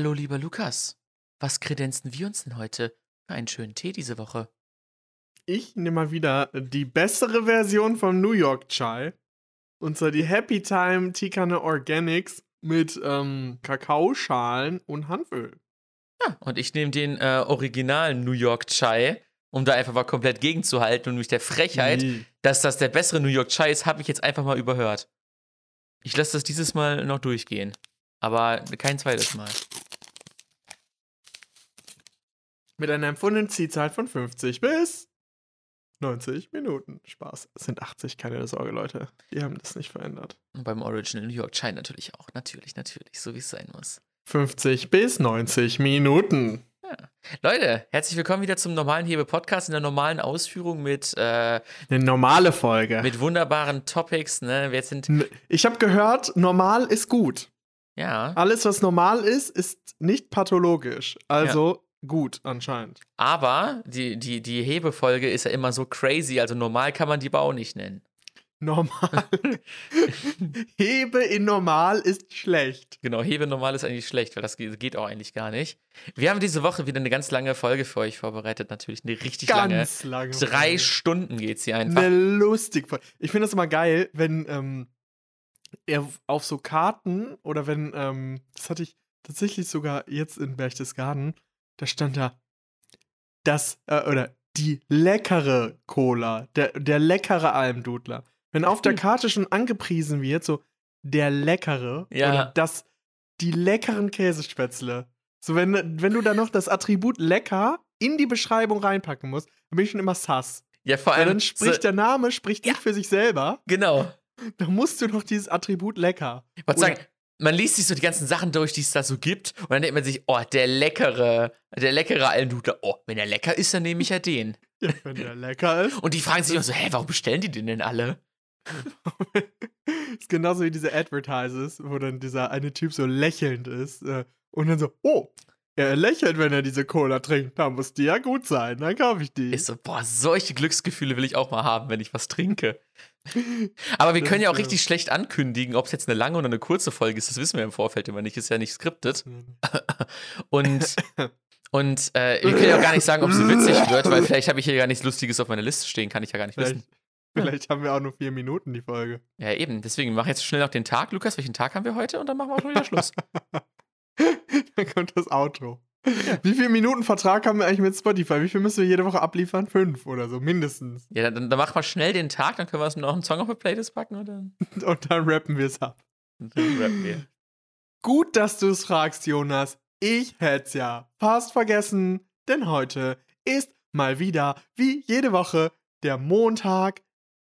Hallo, lieber Lukas. Was kredenzen wir uns denn heute für einen schönen Tee diese Woche? Ich nehme mal wieder die bessere Version vom New York Chai. Und zwar die Happy Time Tikane Organics mit ähm, Kakaoschalen und Hanföl. Ja, und ich nehme den äh, originalen New York Chai, um da einfach mal komplett gegenzuhalten und mich der Frechheit, Nee. dass das der bessere New York Chai ist, habe ich jetzt einfach mal überhört. Ich lasse das dieses Mal noch durchgehen. Aber kein zweites Mal. Mit einer empfundenen Ziehzeit von 50 bis 90 Minuten. Spaß. Es sind 80, keine Sorge, Leute. Die haben das nicht verändert. Und beim Original New York Chai natürlich auch. Natürlich, natürlich. So wie es sein muss. 50 bis 90 Minuten. Leute, herzlich willkommen wieder zum normalen Hebe-Podcast in der normalen Ausführung mit, äh, Eine normale Folge. mit wunderbaren Topics. Ne? Wir sind, Ich habe gehört, normal ist gut. ja, Alles, was normal ist, ist nicht pathologisch. Also gut, anscheinend. aber die, die, die Hebefolge ist ja immer so crazy. Also normal kann man die auch nicht nennen. Normal. Hebe in normal ist schlecht. Genau, Hebe normal ist eigentlich schlecht, weil das ge- geht auch eigentlich gar nicht. Wir haben diese Woche wieder eine ganz lange Folge für euch vorbereitet. Natürlich eine richtig lange. Ganz lange. Drei Folge. Stunden geht sie einfach. Eine lustig. Folge. Ich finde das immer geil, wenn ähm, er auf so Karten oder wenn, ähm, das hatte ich tatsächlich sogar jetzt in Berchtesgaden, da stand da das, äh, oder die leckere Cola, der, der leckere Almdudler. Wenn auf der Karte schon angepriesen wird, so der leckere Ja. oder das, die leckeren Käsespätzle. So, wenn, wenn du da noch das Attribut lecker in die Beschreibung reinpacken musst, dann bin ich schon immer sass. Ja, vor allem. dann spricht so, der Name spricht nicht für sich selber. genau. Da musst du noch dieses Attribut lecker. Ich wollte sagen, man liest sich so die ganzen Sachen durch, die es da so gibt, und dann denkt man sich, oh, der leckere, der leckere Almdudler. Oh, wenn er lecker ist, dann nehme ich ja den. Ja, wenn der lecker ist. Und die fragen sich auch so, hä, warum bestellen die den denn alle? ist genauso wie diese Advertises, wo dann dieser eine Typ so lächelnd ist. äh, Und dann so, oh, er lächelt, wenn er diese Cola trinkt. Da muss die ja gut sein. Dann kaufe ich die. Ist so, boah, solche Glücksgefühle will ich auch mal haben, wenn ich was trinke. Aber wir können ja auch richtig schlecht ankündigen, ob es jetzt eine lange oder eine kurze Folge ist. Das wissen wir im Vorfeld immer nicht. Ist ja nicht skriptet. Und, und äh, wir können ja auch gar nicht sagen, ob sie witzig wird, weil vielleicht habe ich hier gar nichts Lustiges auf meiner Liste stehen. Kann ich ja gar nicht Vielleicht, wissen. vielleicht haben wir auch nur vier Minuten die Folge. Ja, eben. Deswegen mach jetzt schnell noch den Tag. Lukas, welchen Tag haben wir heute? Und dann machen wir auch schon wieder Schluss. dann kommt das Outro. Wie viele Minuten Vertrag haben wir eigentlich mit Spotify? Wie viel müssen wir jede Woche abliefern? Fünf oder so, mindestens. Ja, dann, dann machen wir schnell den Tag, dann können wir uns noch einen Song auf die Playlist packen und dann, Und dann rappen wir es ab. und dann rappen wir. Gut, dass du es fragst, Jonas. Ich hätt's ja fast vergessen, denn heute ist mal wieder, wie jede Woche, der Montag,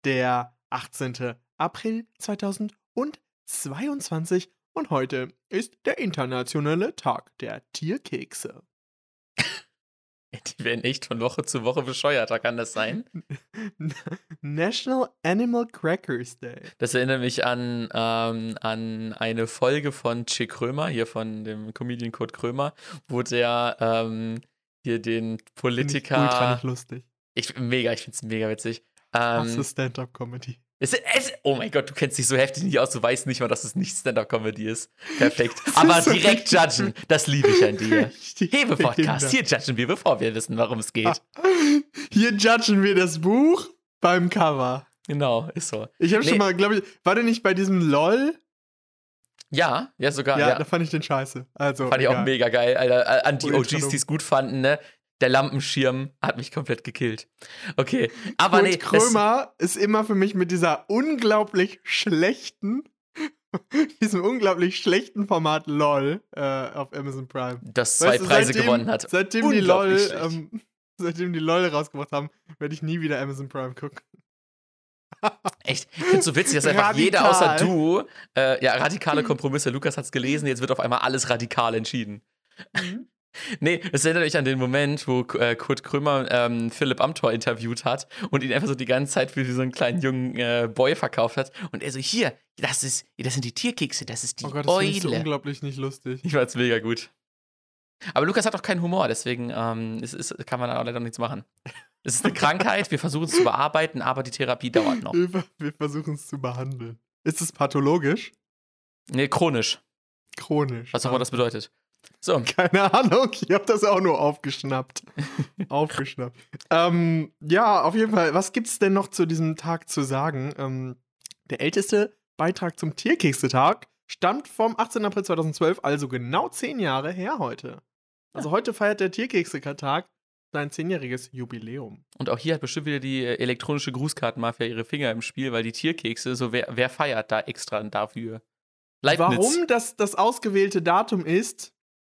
der 18. April 2022 und heute ist der internationale Tag der Tierkekse. Die werden echt von Woche zu Woche bescheuerter, kann das sein? National Animal Crackers Day. Das erinnert mich an, ähm, an eine Folge von Che Krömer, hier von dem Comedian Kurt Krömer, wo der ähm, hier den Find ich ultra Politiker. nicht lustig. Ich, mega, ich finde es mega witzig. Ähm, Stand-Up-Comedy. Es, es, oh mein Gott, du kennst dich so heftig nicht aus, du weißt nicht mal, dass es nicht Stand-Up-Comedy ist. Perfekt. Aber so direkt judgen, das liebe ich an dir. Hebe-Podcast, hier judgen wir, bevor wir wissen, worum es geht. Hier judgen wir das Buch beim Cover. Genau, ist so. Ich habe Nee. schon mal, glaube ich, war der nicht bei diesem LOL? Ja, ja, sogar. Ja, Ja, da fand ich den scheiße. Also, Fand ich auch egal. mega geil, Alter. An die OGs, die es gut fanden, ne? Der Lampenschirm hat mich komplett gekillt. Okay, aber Kurt nee. Krömer ist immer für mich mit dieser unglaublich schlechten, diesem unglaublich schlechten Format LOL äh, auf Amazon Prime. das zwei Weißt du, Preise seitdem- gewonnen hat. Seitdem die LOL, ähm, seitdem die LOL rausgebracht haben, werde ich nie wieder Amazon Prime gucken. Echt? Ich find's so witzig, dass einfach jeder Radikal. außer du, äh, ja, radikale Kompromisse. Lukas hat's gelesen, jetzt wird auf einmal alles radikal entschieden. Mhm. Nee, es erinnert mich an den Moment, wo äh, Kurt Krömer ähm, Philipp Amthor interviewt hat und ihn einfach so die ganze Zeit für so einen kleinen jungen äh, Boy verkauft hat. Und er so, hier, das ist, das sind die Tierkekse, das ist die Oh Gott, das finde ich so Eule. unglaublich nicht lustig. Ich fand's mega gut. Aber Lukas hat auch keinen Humor, deswegen ähm, es ist, kann man da leider nichts machen. Es ist eine Krankheit, wir versuchen es zu bearbeiten, aber die Therapie dauert noch. Wir versuchen es zu behandeln. Ist es pathologisch? Nee, chronisch. Chronisch. Was auch immer das bedeutet. So. Keine Ahnung, ich habe das auch nur aufgeschnappt. aufgeschnappt. Ähm, ja, auf jeden Fall, was gibt's denn noch zu diesem Tag zu sagen? Ähm, der älteste Beitrag zum Tierkeksetag stammt vom 18. April 2012, also genau zehn Jahre her heute. Also heute feiert der Tierkeksetag sein zehnjähriges Jubiläum. Und auch hier hat bestimmt wieder die äh, elektronische Grußkartenmafia ihre Finger im Spiel, weil die Tierkekse, so wer, wer feiert da extra dafür? Leibniz. Warum das das ausgewählte Datum ist,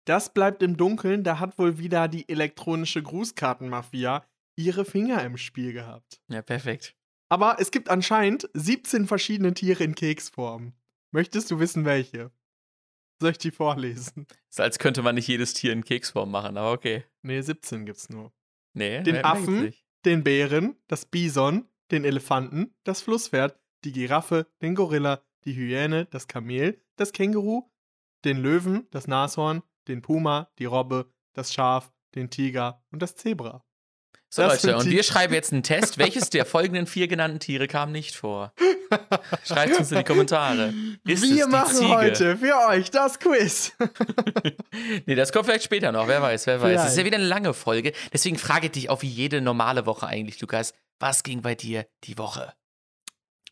das bleibt im Dunkeln. Da hat wohl wieder die elektronische Grußkartenmafia ihre Finger im Spiel gehabt. Ja, perfekt. Aber es gibt anscheinend 17 verschiedene Tiere in Keksform. Möchtest du wissen, welche? Soll ich die vorlesen? Ist, als könnte man nicht jedes Tier in Keksform machen, aber okay. Nee, 17 gibt's nur. Nee, den Affen, den Bären, das Bison, den Elefanten, das Flusspferd, die Giraffe, den Gorilla, die Hyäne, das Kamel, das Känguru, den Löwen, das Nashorn, den Puma, die Robbe, das Schaf, den Tiger und das Zebra. So das Leute, und wir schreiben jetzt einen Test. Welches der folgenden vier genannten Tiere kam nicht vor? Schreibt es uns in die Kommentare. Ist wir machen Ziege? heute für euch das Quiz. nee, das kommt vielleicht später noch. Wer weiß, wer weiß. Es ist ja wieder eine lange Folge. Deswegen frage ich dich auch wie jede normale Woche eigentlich, Lukas. Was ging bei dir die Woche?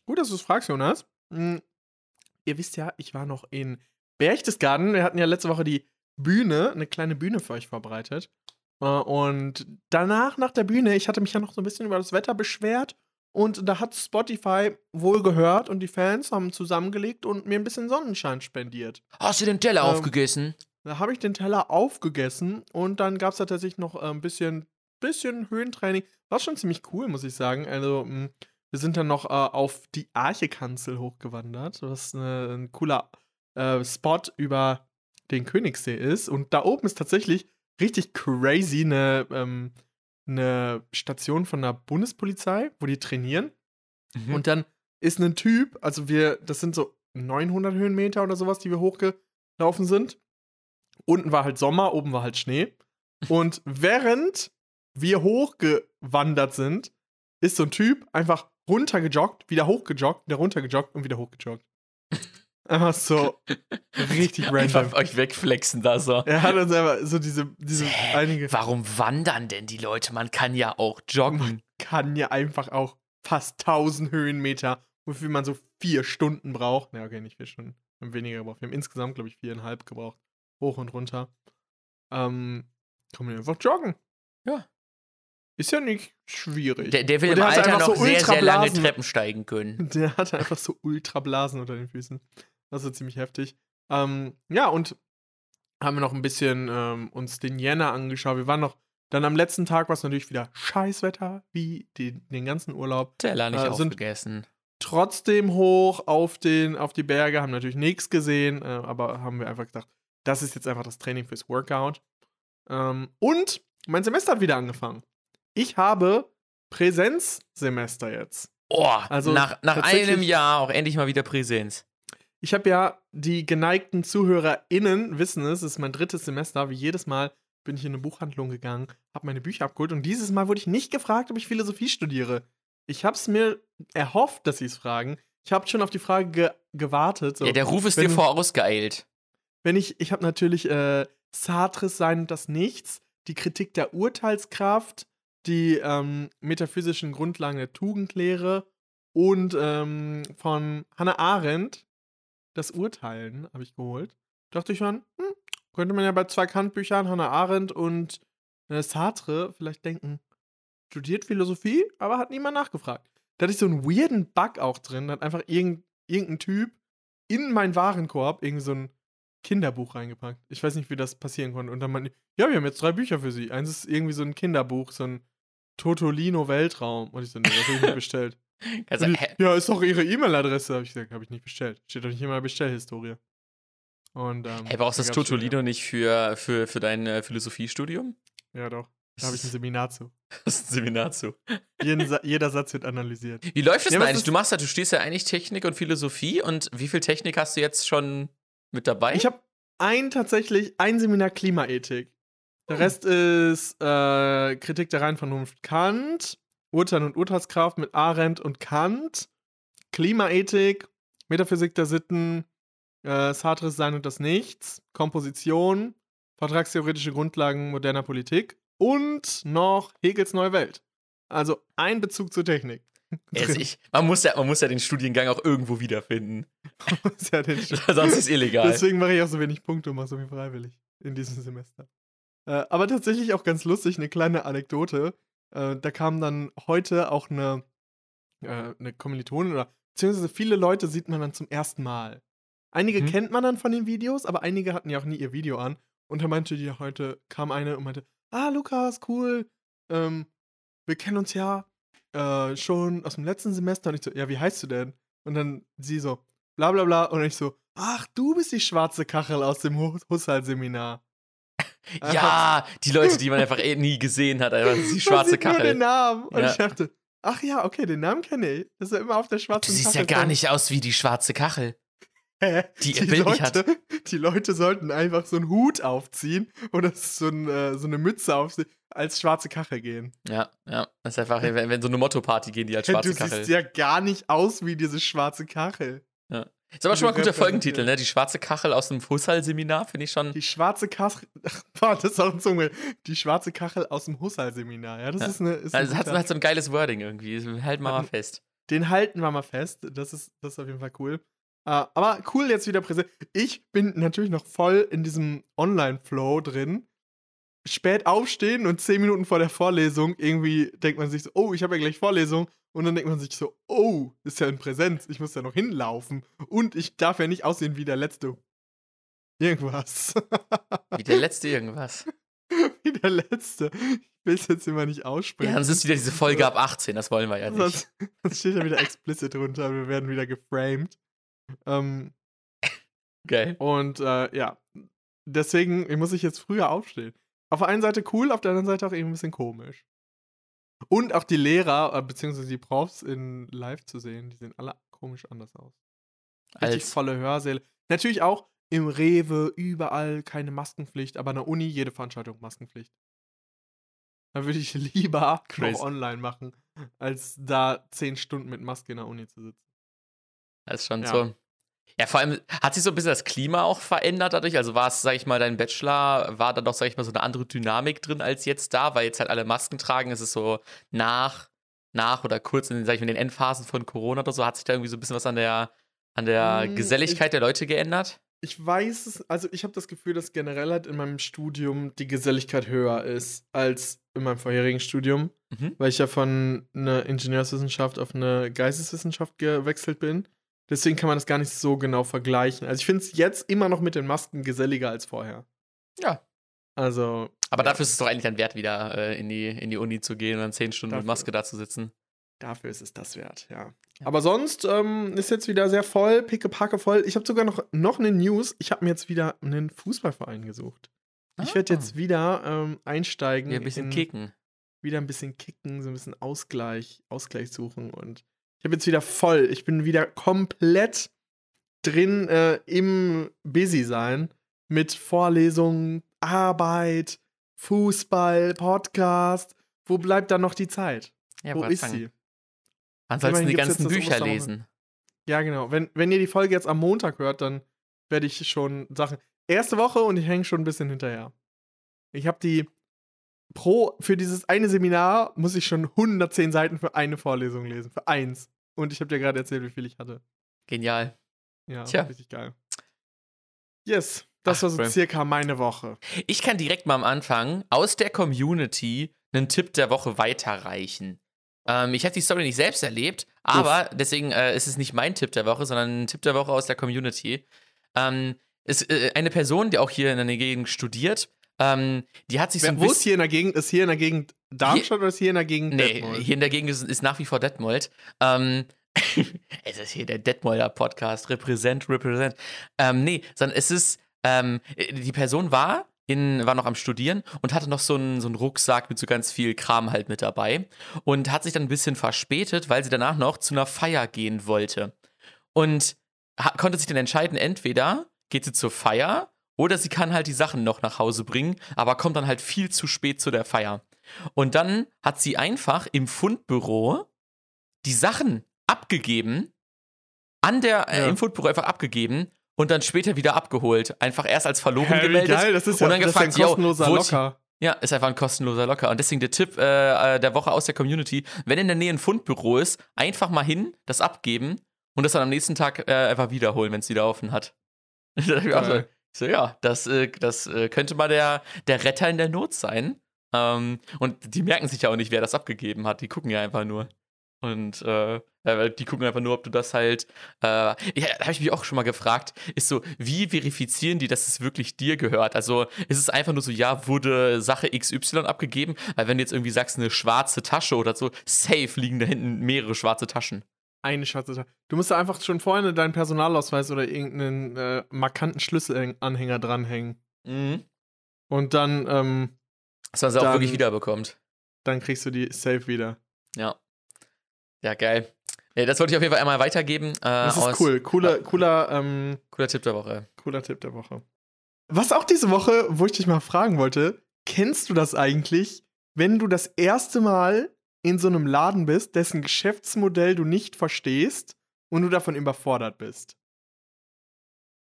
Gut, dass du es fragst, Jonas. Hm, ihr wisst ja, ich war noch in Berchtesgaden. Wir hatten ja letzte Woche die Bühne, eine kleine Bühne für euch vorbereitet. Äh, und danach, nach der Bühne, ich hatte mich ja noch so ein bisschen über das Wetter beschwert. Und da hat Spotify wohl gehört und die Fans haben zusammengelegt und mir ein bisschen Sonnenschein spendiert. Hast du den Teller ähm, aufgegessen? Da habe ich den Teller aufgegessen und dann gab es tatsächlich noch äh, ein bisschen, bisschen Höhentraining. War schon ziemlich cool, muss ich sagen. Also, hm, wir sind dann noch äh, auf die Archekanzel hochgewandert, was eine, ein cooler äh, Spot über den Königssee ist. Und da oben ist tatsächlich richtig crazy eine, ähm, eine Station von der Bundespolizei, wo die trainieren. Mhm. Und dann ist ein Typ, also wir, das sind so 900 Höhenmeter oder sowas, die wir hochgelaufen sind. Unten war halt Sommer, oben war halt Schnee. Und während wir hochgewandert sind, ist so ein Typ einfach runtergejoggt, wieder hochgejoggt, wieder runtergejoggt und wieder hochgejoggt. Einfach so richtig random. Einfach euch wegflexen da so. Er hat uns einfach so diese, diese Hä? einige. Warum wandern denn die Leute? Man kann ja auch joggen. Man kann ja einfach auch fast 1000 Höhenmeter, wofür man so vier Stunden braucht. Ja, okay, nicht vier Stunden. Wir haben weniger gebraucht. Wir haben insgesamt, glaube ich, viereinhalb gebraucht. Hoch und runter. Ähm, kann man einfach joggen. Ja. Ist ja nicht schwierig. Der, der will im Alter noch so sehr, sehr lange Treppen steigen können. Der hat einfach so Ultrablasen unter den Füßen. Das ist ziemlich heftig. Ähm, ja, und haben wir noch ein bisschen ähm, uns den Jänner angeschaut. Wir waren noch, dann am letzten Tag war es natürlich wieder Scheißwetter, wie die, den ganzen Urlaub. Teller nicht äh, aufgegessen. Trotzdem hoch auf, den, auf die Berge, haben natürlich nichts gesehen, äh, aber haben wir einfach gedacht, das ist jetzt einfach das Training fürs Workout. Ähm, und mein Semester hat wieder angefangen. Ich habe Präsenzsemester jetzt. Oh, also nach, nach einem Jahr auch endlich mal wieder Präsenz. Ich habe ja, die geneigten ZuhörerInnen wissen es, es ist mein drittes Semester. Wie jedes Mal bin ich in eine Buchhandlung gegangen, habe meine Bücher abgeholt und dieses Mal wurde ich nicht gefragt, ob ich Philosophie studiere. Ich habe es mir erhofft, dass sie es fragen. Ich habe schon auf die Frage ge gewartet. So. Ja, der Ruf ist wenn, dir vorausgeeilt. Wenn ich, ich habe natürlich äh, Sartres Sein und das Nichts, die Kritik der Urteilskraft, die ähm, metaphysischen Grundlagen der Tugendlehre und ähm, von Hannah Arendt das Urteilen habe ich geholt. Dachte ich schon, hm, könnte man ja bei zwei Kant-Büchern, Hannah Arendt und äh, Sartre, vielleicht denken, studiert Philosophie, aber hat niemand nachgefragt. Da hatte ich so einen weirden Bug auch drin, da hat einfach irgend, irgendein Typ in meinen Warenkorb irgendwie so ein Kinderbuch reingepackt. Ich weiß nicht, wie das passieren konnte. Und dann meinte ja, wir haben jetzt drei Bücher für Sie. Eins ist irgendwie so ein Kinderbuch, so ein Totolino Weltraum. Und ich so, nee, das habe ich nicht bestellt. Also, ich, ja, ist doch ihre E-Mail-Adresse. Habe ich gesagt, habe ich nicht bestellt. Steht doch nicht in meiner Bestellhistorie. Und, ähm, hey, brauchst du das Totolino nicht für, für, für dein äh, Philosophiestudium? Ja, doch. Da habe ich ein Seminar zu. Das ist ein Seminar zu. Sa jeder Satz wird analysiert. Wie läuft das ja, denn eigentlich? Du machst ja, du stehst ja eigentlich Technik und Philosophie und wie viel Technik hast du jetzt schon mit dabei? Ich habe ein tatsächlich, ein Seminar Klimaethik. Der hm. Rest ist äh, Kritik der reinen Vernunft Kant, Urteil und Urteilskraft mit Arendt und Kant, Klimaethik, Metaphysik der Sitten, äh, Sartres Sein und das Nichts, Komposition, Vertragstheoretische Grundlagen moderner Politik und noch Hegels Neue Welt. Also ein Bezug zur Technik. Also ich, man, muss ja, man muss ja den Studiengang auch irgendwo wiederfinden. ja den Sonst ist es illegal. Deswegen mache ich auch so wenig Punkte und mache so viel freiwillig in diesem Semester. Äh, aber tatsächlich auch ganz lustig, eine kleine Anekdote. Äh, da kam dann heute auch eine, äh, eine Kommilitonin oder beziehungsweise viele Leute sieht man dann zum ersten Mal. Einige Mhm. kennt man dann von den Videos, aber einige hatten ja auch nie ihr Video an. Und da meinte die heute, kam eine und meinte, ah, Lukas, cool, ähm, wir kennen uns ja äh, schon aus dem letzten Semester. Und ich so, ja, wie heißt du denn? Und dann sie so, bla bla bla. Und ich so, ach, du bist die schwarze Kachel aus dem Hus- Husserl-Seminar. Ja, die Leute, die man einfach eh nie gesehen hat, einfach die schwarze sieht Nur Kachel. den Namen. Und Ja. ich dachte, ach ja, okay, den Namen kenne ich. Das ist ja immer auf der Du schwarzen siehst Kachel. ja gar nicht aus wie die schwarze Kachel. Hä? die Bild nicht hat. Leute, die Leute sollten einfach so einen Hut aufziehen oder so, ein, äh, so eine Mütze aufziehen, als schwarze Kachel gehen. Ja, ja. Das ist einfach, wenn, wenn so eine Motto-Party gehen, die als schwarze du Kachel. siehst ja gar nicht aus wie diese schwarze Kachel. Ist aber schon mal ein guter. Folgentitel, ne? Die schwarze Kachel aus dem Husserl-Seminar, finde ich schon. Die schwarze Kachel. Boah, das ist auch ein Zunge. Die schwarze Kachel aus dem Husserl-Seminar. Ja, das Ja. ist eine. Ist ein Also, es hat, hat so ein geiles Wording irgendwie. Halten wir mal fest. Den halten wir mal fest. Das ist, das ist auf jeden Fall cool. Äh, aber cool jetzt wieder präsent. Ich bin natürlich noch voll in diesem Online-Flow drin. Spät aufstehen und zehn Minuten vor der Vorlesung irgendwie denkt man sich so, oh, ich habe ja gleich Vorlesung. Und dann denkt man sich so, oh, ist ja in Präsenz. Ich muss ja noch hinlaufen. Und ich darf ja nicht aussehen wie der Letzte. Irgendwas. Wie der letzte irgendwas. wie der Letzte. Ich will es jetzt immer nicht aussprechen. Ja, sonst ist wieder diese Folge ab 18, das wollen wir ja nicht. Sonst, sonst steht ja wieder explicit drunter. Wir werden wieder geframed. Ähm, Geil. und äh, ja, deswegen muss ich jetzt früher aufstehen. Auf der einen Seite cool, auf der anderen Seite auch irgendwie ein bisschen komisch. Und auch die Lehrer, äh, beziehungsweise die Profs in live zu sehen, die sehen alle komisch anders aus. Richtig Als, volle Hörsäle. Natürlich auch im Rewe, überall keine Maskenpflicht, aber an der Uni jede Veranstaltung Maskenpflicht. Da würde ich lieber Crazy. noch online machen, als da zehn Stunden mit Maske in der Uni zu sitzen. das ist schon Ja. so. Ja, vor allem hat sich so ein bisschen das Klima auch verändert dadurch. Also war es, sag ich mal, dein Bachelor, war da doch, sag ich mal, so eine andere Dynamik drin als jetzt da, weil jetzt halt alle Masken tragen. Es ist so nach, nach oder kurz in, sag ich mal, den Endphasen von Corona oder so, hat sich da irgendwie so ein bisschen was an der, an der Mm, Geselligkeit der Leute geändert. Ich weiß es, also ich habe das Gefühl, dass generell halt in meinem Studium die Geselligkeit höher ist als in meinem vorherigen Studium, Mhm. weil ich ja von einer Ingenieurswissenschaft auf eine Geisteswissenschaft gewechselt bin. Deswegen kann man das gar nicht so genau vergleichen. Also ich finde es jetzt immer noch mit den Masken geselliger als vorher. Ja. Also, Aber Ja. dafür ist es doch eigentlich ein Wert, wieder äh, in, die, in die Uni zu gehen und dann zehn Stunden mit Dafür. Maske da zu sitzen. dafür ist es das wert, ja. Ja. Aber sonst ähm, ist jetzt wieder sehr voll, pickepacke voll. Ich habe sogar noch, noch eine News. Ich habe mir jetzt wieder einen Fußballverein gesucht. Ich werde Ah. jetzt wieder ähm, einsteigen. Hier ein bisschen in, kicken. Wieder ein bisschen kicken, so ein bisschen Ausgleich, Ausgleich suchen. Und ich habe jetzt wieder voll. Ich bin wieder komplett drin äh, im Busy sein. Mit Vorlesungen, Arbeit, Fußball, Podcast. Wo bleibt dann noch die Zeit? Ja, Wo ist sie? Wann sollst du die ganzen Bücher lesen? Ja, genau. Wenn, wenn ihr die Folge jetzt am Montag hört, dann werde ich schon Sachen. Erste Woche und ich hänge schon ein bisschen hinterher. Ich habe die pro für dieses eine Seminar muss ich schon 110 Seiten für eine Vorlesung lesen, für eins. Und ich habe dir gerade erzählt, wie viel ich hatte. Genial. Ja, Tja. richtig geil. Yes, das Ach, war so cool. circa meine Woche. Ich kann direkt mal am Anfang aus der Community einen Tipp der Woche weiterreichen. Ähm, ich habe die Story nicht selbst erlebt, aber deswegen äh, ist es nicht mein Tipp der Woche, sondern ein Tipp der Woche aus der Community. Ähm, ist äh, eine Person, die auch hier in der Gegend studiert, ähm, die hat sich so Wer, ein wo ist bisschen. hier in der Gegend? Ist hier in der Gegend Darmstadt oder ist hier in der Gegend Nee, Detmold? hier in der Gegend ist, ist nach wie vor Detmold. Ähm, es ist hier der Detmolder Podcast. Represent, represent. Ähm, nee, sondern es ist, ähm, die Person war, in, war noch am Studieren und hatte noch so einen, so einen Rucksack mit so ganz viel Kram halt mit dabei und hat sich dann ein bisschen verspätet, weil sie danach noch zu einer Feier gehen wollte. Und konnte sich dann entscheiden, entweder geht sie zur Feier oder sie kann halt die Sachen noch nach Hause bringen, aber kommt dann halt viel zu spät zu der Feier. Und dann hat sie einfach im Fundbüro die Sachen abgegeben, an der, äh, Ja. im Fundbüro einfach abgegeben und dann später wieder abgeholt. Einfach erst als verloren wie gemeldet. geil, das ist und ja dann das ist gefragt, ein yo, kostenloser wurde- Locker. Ja, ist einfach ein kostenloser Locker. Und deswegen der Tipp äh, äh, der Woche aus der Community: Wenn in der Nähe ein Fundbüro ist, einfach mal hin, das abgeben und das dann am nächsten Tag äh, einfach wiederholen, wenn es wieder offen hat. So, ja, das, äh, das äh, könnte mal der, der Retter in der Not sein. Ähm, und die merken sich ja auch nicht, wer das abgegeben hat. Die gucken ja einfach nur. Und äh, äh, die gucken einfach nur, ob du das halt. Äh, ja, da habe ich mich auch schon mal gefragt, ist so, wie verifizieren die, dass es wirklich dir gehört? Also ist es einfach nur so, ja, wurde Sache XY abgegeben? Weil wenn du jetzt irgendwie sagst, eine schwarze Tasche oder so, safe liegen da hinten mehrere schwarze Taschen. Eine schwarze Tasche. Du musst da einfach schon vorne deinen Personalausweis oder irgendeinen äh, markanten Schlüsselanhänger dranhängen. Mhm. Und dann, ähm, Dass man sie auch Dann- wirklich wiederbekommt. dann kriegst du die safe wieder. Ja. Ja, geil. Ja, das wollte ich auf jeden Fall einmal weitergeben. Äh, Das aus- ist cool. Cooler, cooler, ähm, Cooler Tipp der Woche. cooler Tipp der Woche. Was auch diese Woche, wo ich dich mal fragen wollte, kennst du das eigentlich, wenn du das erste Mal in so einem Laden bist, dessen Geschäftsmodell du nicht verstehst und du davon überfordert bist?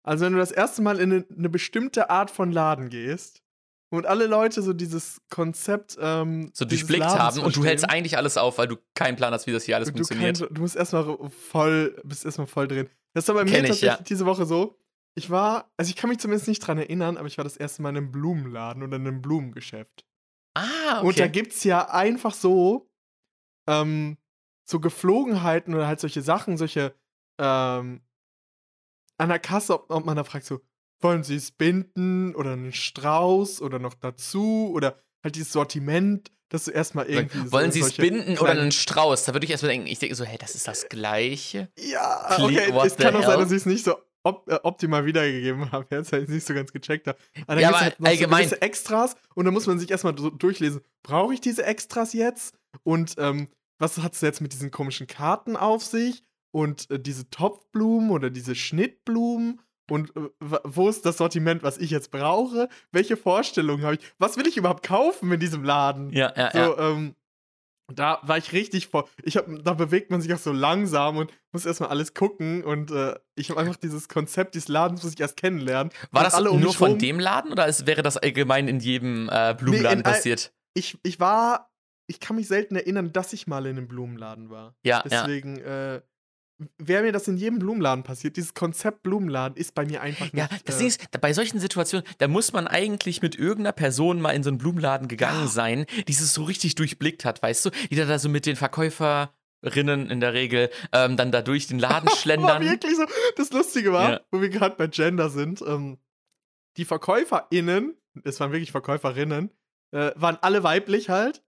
Also wenn du das erste Mal in eine, eine bestimmte Art von Laden gehst und alle Leute so dieses Konzept ähm, So durchblickt haben und du hältst eigentlich alles auf, weil du keinen Plan hast, wie das hier alles du, funktioniert. kannst, du musst erstmal voll, bist erstmal voll drin. Das war bei mir Kenn ich, tatsächlich ja. diese Woche so. Ich war, also ich kann mich zumindest nicht dran erinnern, aber ich war das erste Mal in einem Blumenladen oder in einem Blumengeschäft. Ah, Und da okay. gibt's ja einfach so, ähm, so Geflogenheiten oder halt solche Sachen, solche, ähm, an der Kasse, ob, ob man da fragt so, wollen Sie es binden oder einen Strauß oder noch dazu oder halt dieses Sortiment, dass du erstmal irgendwie so Wollen sie es binden oder einen Strauß? Da würde ich erstmal denken, ich denke so, hä, das ist das Gleiche. Ja, Cle- okay, what es kann auch sein, dass ich es nicht so op äh, optimal wiedergegeben habe. Jetzt es nicht so ganz gecheckt. habe. Aber dann Ja, aber halt noch allgemein- so Extras und dann muss man sich erstmal so durchlesen, brauche ich diese Extras jetzt? Und ähm, was hat es jetzt mit diesen komischen Karten auf sich? Und äh, diese Topfblumen oder diese Schnittblumen? Und äh, wo ist das Sortiment, was ich jetzt brauche? Welche Vorstellungen habe ich? Was will ich überhaupt kaufen in diesem Laden? Ja, ja, So, ja. ähm, da war ich richtig vor. Ich hab, da bewegt man sich auch so langsam und muss erstmal alles gucken. Und äh, ich habe einfach dieses Konzept dieses Ladens, muss ich erst kennenlernen. War das um nur von dem Laden oder ist, wäre das allgemein in jedem äh, Blumenladen in all- passiert? Ich, ich war. Ich kann mich selten erinnern, dass ich mal in einem Blumenladen war. Ja, ja. Deswegen äh, wäre mir das in jedem Blumenladen passiert. Dieses Konzept Blumenladen ist bei mir einfach nicht. Ja, das äh, Ding ist, da- bei solchen Situationen, da muss man eigentlich mit irgendeiner Person mal in so einen Blumenladen gegangen Ja. sein, die es so richtig durchblickt hat, weißt du? Die da, so mit den Verkäuferinnen in der Regel ähm, dann da durch den Laden war schlendern. wirklich so. Das Lustige war, Ja. wo wir gerade bei Gender sind, ähm, die VerkäuferInnen, es waren wirklich VerkäuferInnen, äh, waren alle weiblich halt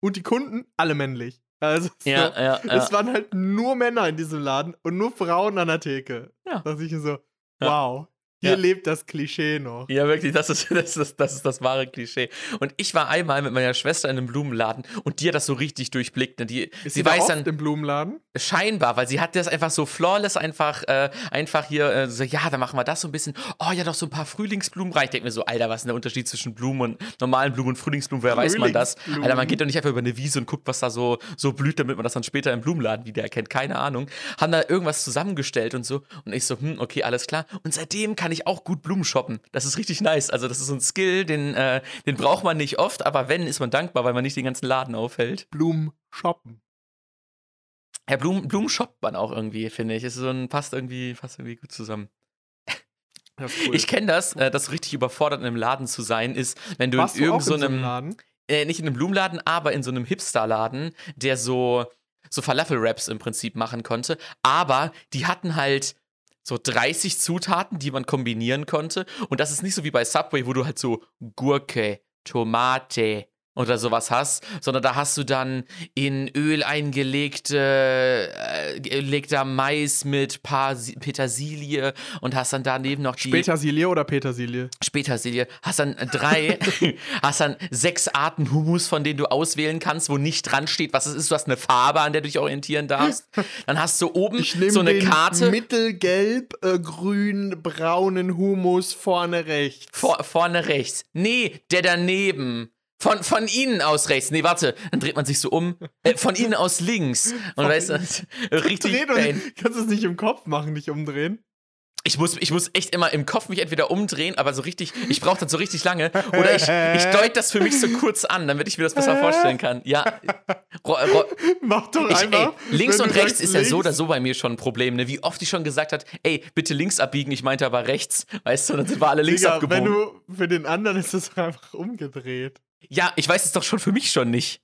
und die Kunden alle männlich. Also so, Ja, ja, ja. es waren halt nur Männer in diesem Laden und nur Frauen an der Theke. Ja. Da dachte ich mir so, wow, hier Ja. lebt das Klischee noch. Ja, wirklich, das ist das, ist, das ist das wahre Klischee. Und ich war einmal mit meiner Schwester in einem Blumenladen und die hat das so richtig durchblickt. Ne? Die, Ist sie sie weiß dann, im Blumenladen? Scheinbar, weil sie hat das einfach so flawless einfach, äh, einfach hier äh, so, ja, dann machen wir das so ein bisschen. Oh ja, doch so ein paar Frühlingsblumen rein. Ich denke mir so, Alter, was ist denn der Unterschied zwischen Blumen und normalen Blumen und Frühlingsblumen? Woher weiß man das? Alter, man geht doch nicht einfach über eine Wiese und guckt, was da so, so blüht, damit man das dann später im Blumenladen wiedererkennt. Keine Ahnung. Haben da irgendwas zusammengestellt und so. Und ich so, hm, okay, alles klar. Und seitdem kann ich auch gut Blumen shoppen. Das ist richtig nice. Also, das ist so ein Skill, den, äh, den braucht man nicht oft, aber wenn, ist man dankbar, weil man nicht den ganzen Laden aufhält. Blumen shoppen. Ja, Blumen, Blumen shoppt man auch irgendwie, finde ich. Es ist so ein, passt irgendwie, passt irgendwie gut zusammen. Ist cool. Ich kenne das, äh, das richtig überfordert in einem Laden zu sein, ist, wenn du Warst in du auch irgend so in so einem einem, Laden? äh, nicht in einem Blumenladen, aber in so einem Hipster-Laden, der so, so Falafel-Raps im Prinzip machen konnte. Aber die hatten halt so 30 Zutaten, die man kombinieren konnte. Und das ist nicht so wie bei Subway, wo du halt so Gurke, Tomate oder sowas hast, sondern da hast du dann in Öl eingelegte äh, gelegter Mais mit Pasi- Petersilie und hast dann daneben noch die Petersilie oder Petersilie? Petersilie, hast dann drei, hast dann sechs Arten Hummus, von denen du auswählen kannst, wo nicht dran steht, was es ist. Du hast eine Farbe, an der du dich orientieren darfst. Dann hast du oben so eine Karte. mittelgelb, äh, grün, braunen Humus vorne rechts. Vor, vorne rechts. Nee, der daneben. Von, von innen aus rechts. Nee, warte. Dann dreht man sich so um. Äh, von innen aus links. Und weißt du, richtig Drehen pain. und kannst du es nicht im Kopf machen, nicht umdrehen? Ich muss, ich muss echt immer im Kopf mich entweder umdrehen, aber so richtig, ich brauche das so richtig lange. Oder ich, ich deute das für mich so kurz an, damit ich mir das besser vorstellen kann. Ja. Ro, ro, Mach doch ich, einfach. ey, links und rechts ist ja so links, oder so bei mir schon ein Problem, ne? Wie oft ich schon gesagt hat, ey, bitte links abbiegen, ich meinte aber rechts. Weißt du, dann sind wir alle links Digga, abgebogen. wenn du für den anderen ist es einfach umgedreht. Ja, ich weiß es doch schon für mich schon nicht.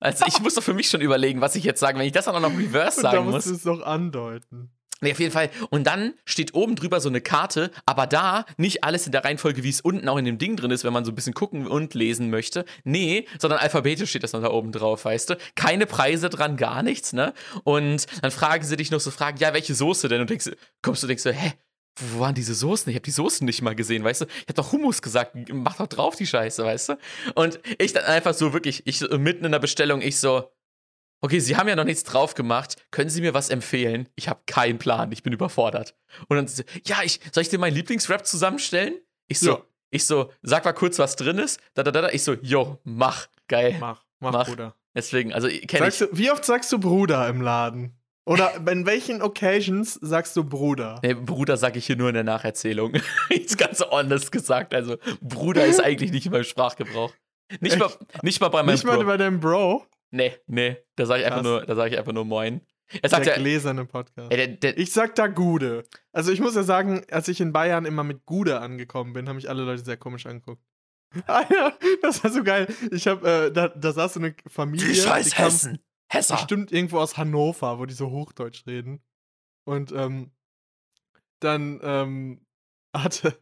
Also ich muss doch für mich schon überlegen, was ich jetzt sage. Wenn ich das dann auch noch reverse Und da sagen musst muss. du es doch andeuten. Nee, auf jeden Fall. Und dann steht oben drüber so eine Karte, aber da nicht alles in der Reihenfolge, wie es unten auch in dem Ding drin ist, wenn man so ein bisschen gucken und lesen möchte. Nee, sondern alphabetisch steht das dann da oben drauf, weißt du? Keine Preise dran, gar nichts, ne? Und dann fragen sie dich noch so Fragen, ja, welche Soße denn? Und denkst, du- kommst du, denkst du, hä? Wo waren diese Soßen? Ich habe die Soßen nicht mal gesehen, weißt du? Ich hab doch Hummus gesagt, mach doch drauf die Scheiße, weißt du? Und ich dann einfach so wirklich, ich mitten in der Bestellung, ich so, okay, Sie haben ja noch nichts drauf gemacht. Können Sie mir was empfehlen? Ich habe keinen Plan. Ich bin überfordert. Und dann so, ja, ich, soll ich dir meinen Lieblingsrap zusammenstellen? Ich so, Ja. ich so, sag mal kurz, was drin ist. Da, da, da, da. Ich so, yo, mach. Geil. Mach, mach, Mach. Bruder. Deswegen, also kenne ich. Du, wie oft sagst du Bruder im Laden? Oder in welchen Occasions sagst du Bruder? Nee, Bruder sage ich hier nur in der Nacherzählung. ist ganz honest gesagt. Also, Bruder ist eigentlich nicht in meinem Sprachgebrauch. Nicht mal, nicht mal bei meinem Nicht mal Bro. bei deinem Bro? Nee, nee. Da sage ich einfach Krass. nur, da sage ich einfach nur Moin. Er sagt Der ja, gläserne Podcast. ey, der, der, Ich sag da Gude. Also ich muss ja sagen, als ich in Bayern immer mit Gude angekommen bin, haben mich alle Leute sehr komisch angeguckt. Ah ja, das war so geil. Ich hab, äh, da, da saß so eine Familie. die scheiß kam Hessen. Hesser. Bestimmt irgendwo aus Hannover, wo die so Hochdeutsch reden. Und ähm, dann ähm, hatte,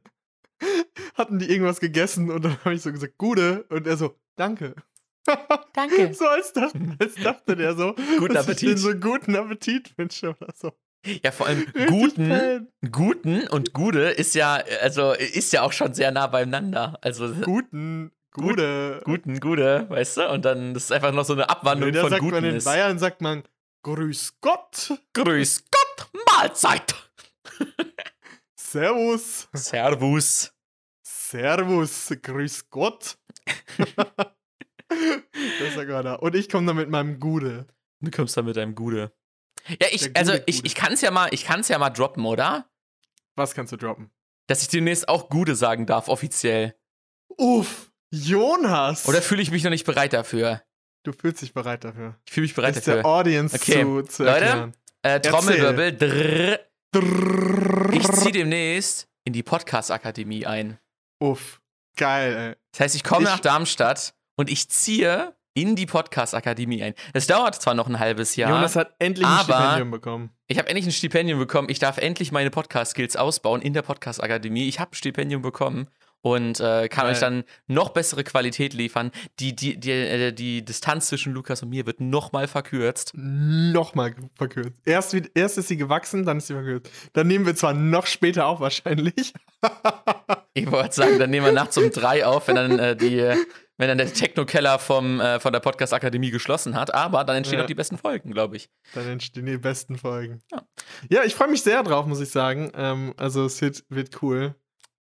hatten die irgendwas gegessen und dann habe ich so gesagt, Gude. Und er so, danke. Danke. So als dachte, als dachte der so, Guten dass ich Appetit. denen so guten Appetit wünsche oder so. Ja, vor allem guten, guten und Gude ist ja, also ist ja auch schon sehr nah beieinander. Also Guten, Gude. guten, Gude, weißt du? Und dann das ist einfach noch so eine Abwandlung von sagt guten man in. Bayern sagt man Grüß Gott, Grüß Gott, Mahlzeit. Servus, Servus. Servus, Grüß Gott. das sagt man da. Und ich komme dann mit meinem Gude. Du kommst da mit deinem Gude. Ja, ich, Der also Gude, ich, Gude. ich kann es ja mal, ich kann es ja mal droppen, oder? Was kannst du droppen? Dass ich demnächst auch Gude sagen darf, offiziell. Uff, Jonas. Oder fühle ich mich noch nicht bereit dafür? du fühlst dich bereit dafür. Ich fühle mich bereit der dafür. Audience Okay, zu, zu Leute. Äh, Trommelwirbel. Drrr. Ich ziehe demnächst in die Podcast-Akademie ein. Uff, geil, ey. Das heißt, ich komme nach Darmstadt und ich ziehe in die Podcast-Akademie ein. Das dauert zwar noch ein halbes Jahr. Jonas hat endlich ein Stipendium bekommen. Ich habe endlich ein Stipendium bekommen. Ich darf endlich meine Podcast-Skills ausbauen in der Podcast-Akademie. Ich habe ein Stipendium bekommen und äh, kann Geil. euch dann noch bessere Qualität liefern. Die, die, die, äh, die Distanz zwischen Lukas und mir wird nochmal verkürzt. Nochmal verkürzt. Erst, erst ist sie gewachsen, dann ist sie verkürzt. Dann nehmen wir zwar noch später auf, wahrscheinlich. Ich wollte sagen, dann nehmen wir nachts um drei auf, wenn dann äh, die, wenn dann der Techno-Keller vom, äh, von der Podcast-Akademie geschlossen hat. Aber dann entstehen Ja. auch die besten Folgen, glaube ich. Dann entstehen die besten Folgen. Ja. Ja, ich freue mich sehr drauf, muss ich sagen. Ähm, also es wird, wird cool.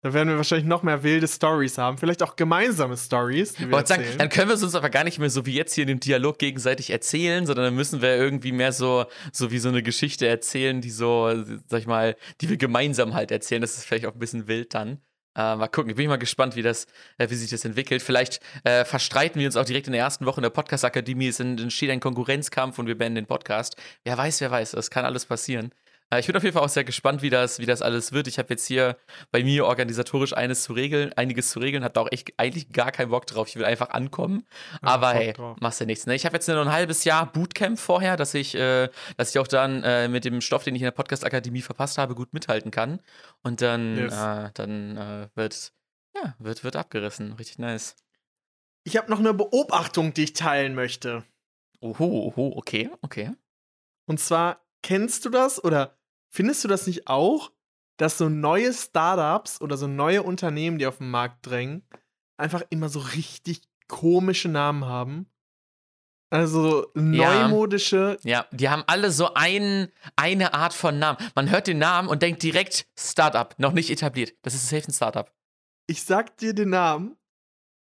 Da werden wir wahrscheinlich noch mehr wilde Stories haben. Vielleicht auch gemeinsame Stories, sagen, dann können wir es uns aber gar nicht mehr so wie jetzt hier in dem Dialog gegenseitig erzählen, sondern dann müssen wir irgendwie mehr so, so wie so eine Geschichte erzählen, die so, sag ich mal, die wir gemeinsam halt erzählen. Das ist vielleicht auch ein bisschen wild dann. Äh, mal gucken, ich bin mal gespannt, wie, das, äh, wie sich das entwickelt. Vielleicht äh, verstreiten wir uns auch direkt in der ersten Woche in der Podcast-Akademie. Es ent- entsteht ein Konkurrenzkampf und wir beenden den Podcast. Wer weiß, wer weiß, das kann alles passieren. Äh, ich bin auf jeden Fall auch sehr gespannt, wie das, wie das alles wird. Ich habe jetzt hier bei mir organisatorisch eines zu regeln, einiges zu regeln, habe da auch echt eigentlich gar keinen Bock drauf. Ich will einfach ankommen. Aber Bock hey, drauf. machst ja nichts. Ne? Ich habe jetzt nur ein halbes Jahr Bootcamp vorher, dass ich, äh, dass ich auch dann äh, mit dem Stoff, den ich in der Podcast-Akademie verpasst habe, gut mithalten kann. Und dann, Yes. äh, dann äh, wird, ja, wird, wird abgerissen. Richtig nice. Ich habe noch eine Beobachtung, die ich teilen möchte. Oho, oho, okay, okay. Und zwar, kennst du das oder findest du das nicht auch, dass so neue Startups oder so neue Unternehmen, die auf den Markt drängen, einfach immer so richtig komische Namen haben? Also Ja. neumodische, Ja, die haben alle so ein, eine Art von Namen. Man hört den Namen und denkt direkt Startup, noch nicht etabliert. Das ist safe ein Startup. ich sag dir den Namen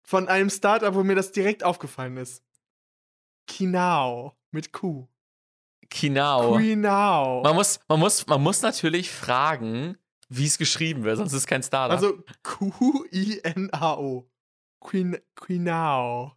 von einem Startup, wo mir das direkt aufgefallen ist. Kinao mit Q. Kinao. Quinao. Man muss, man, muss, man muss natürlich fragen, wie es geschrieben wird, sonst ist es kein Startup. Also Q-I-N-A-O. Queen, Queenao.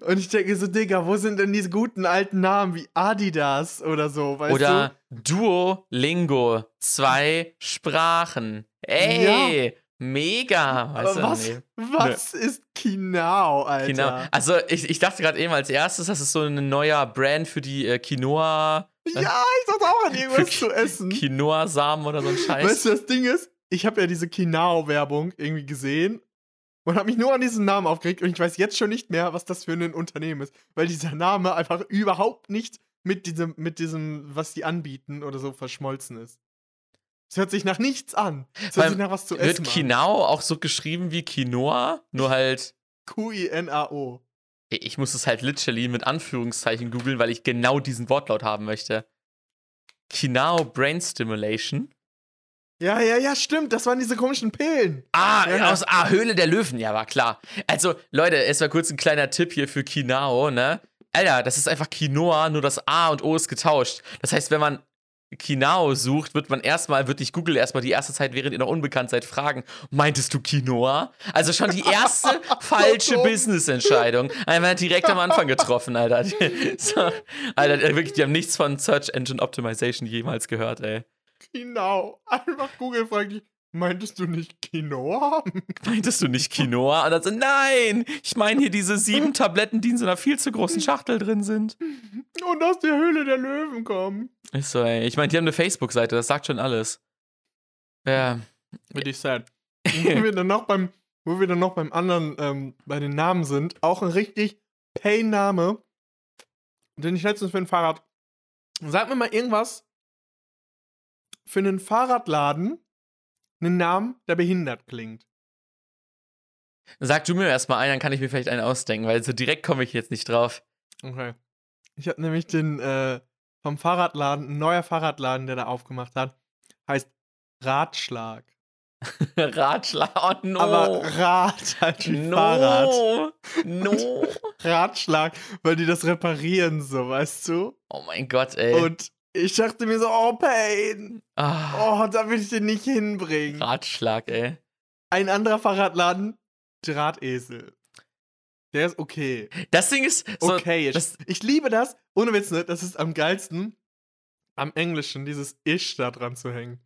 Und ich denke so, Digga, wo sind denn diese guten alten Namen wie Adidas oder so, weißt Oder Duolingo, zwei Sprachen. Ey, mega. Weißt Aber du, was, nee. was ist Kinao, Alter? Genau. Also ich, ich dachte gerade eben als erstes, das ist so ein neuer Brand für die äh, Quinoa, Ja, ich dachte auch an irgendwas zu essen. Quinoa-Samen oder so ein Scheiß. Weißt du, das Ding ist, ich habe ja diese Kinao-Werbung irgendwie gesehen und habe mich nur an diesen Namen aufgeregt und ich weiß jetzt schon nicht mehr, was das für ein Unternehmen ist, weil dieser Name einfach überhaupt nicht mit diesem, mit diesem, was die anbieten oder so verschmolzen ist. Es hört sich nach nichts an. Es hört sich nach was zu Wird essen an. Kinao auch so geschrieben wie Quinoa? Nur halt, Q-I-N-A-O. ich muss es halt literally mit Anführungszeichen googeln, weil ich genau diesen Wortlaut haben möchte. Kinao Brain Stimulation. Ja, ja, ja, stimmt. Das waren diese komischen Pillen. Ah, Ja. aus ah, Höhle der Löwen, ja, war klar. Also, Leute, es war kurz ein kleiner Tipp hier für Kinao, ne? Alter, das ist einfach Quinoa, nur das A und O ist getauscht. Das heißt, wenn man Kinao sucht, wird man erstmal, wird dich Google erstmal die erste Zeit, während ihr noch unbekannt seid, fragen, meintest du Quinoa? Also schon die erste falsche. Business-Entscheidung. Einfach direkt am Anfang getroffen, Alter. So, Alter, wirklich, die haben nichts von Search Engine Optimization jemals gehört, ey. Genau. Einfach Google fragt dich, meintest du nicht Quinoa? Meintest du nicht Quinoa? Und dann so, nein, ich meine hier diese sieben Tabletten, die in so einer viel zu großen Schachtel drin sind. Und aus der Höhle der Löwen kommen. Ist so, ey. Ich meine, die haben eine Facebook-Seite, das sagt schon alles. Ja. Richtig sad. wo wir dann noch beim, wo wir dann noch beim anderen, ähm, bei den Namen sind, auch ein richtig Pain-Name, den ich letztens für ein Fahrrad. Sag mir mal irgendwas für einen Fahrradladen, einen Namen, der behindert klingt. Sag du mir erstmal einen, dann kann ich mir vielleicht einen ausdenken, weil so direkt komme ich jetzt nicht drauf. Okay. Ich habe nämlich den äh, vom Fahrradladen, ein neuer Fahrradladen, der da aufgemacht hat, heißt Ratschlag. Ratschlag, oh no. Aber Rad halt wie no. Fahrrad. No. Ratschlag, weil die das reparieren, so, weißt du? Oh mein Gott, ey. Und ich dachte mir so, oh, Pain. ah, Oh, da will ich den nicht hinbringen. Ratschlag, ey. Ein anderer Fahrradladen, Drahtesel. Der ist okay. Das Ding ist so, Okay. das, ich liebe das. Ohne Witz, ne? Das ist am geilsten, am Englischen dieses Ish da dran zu hängen.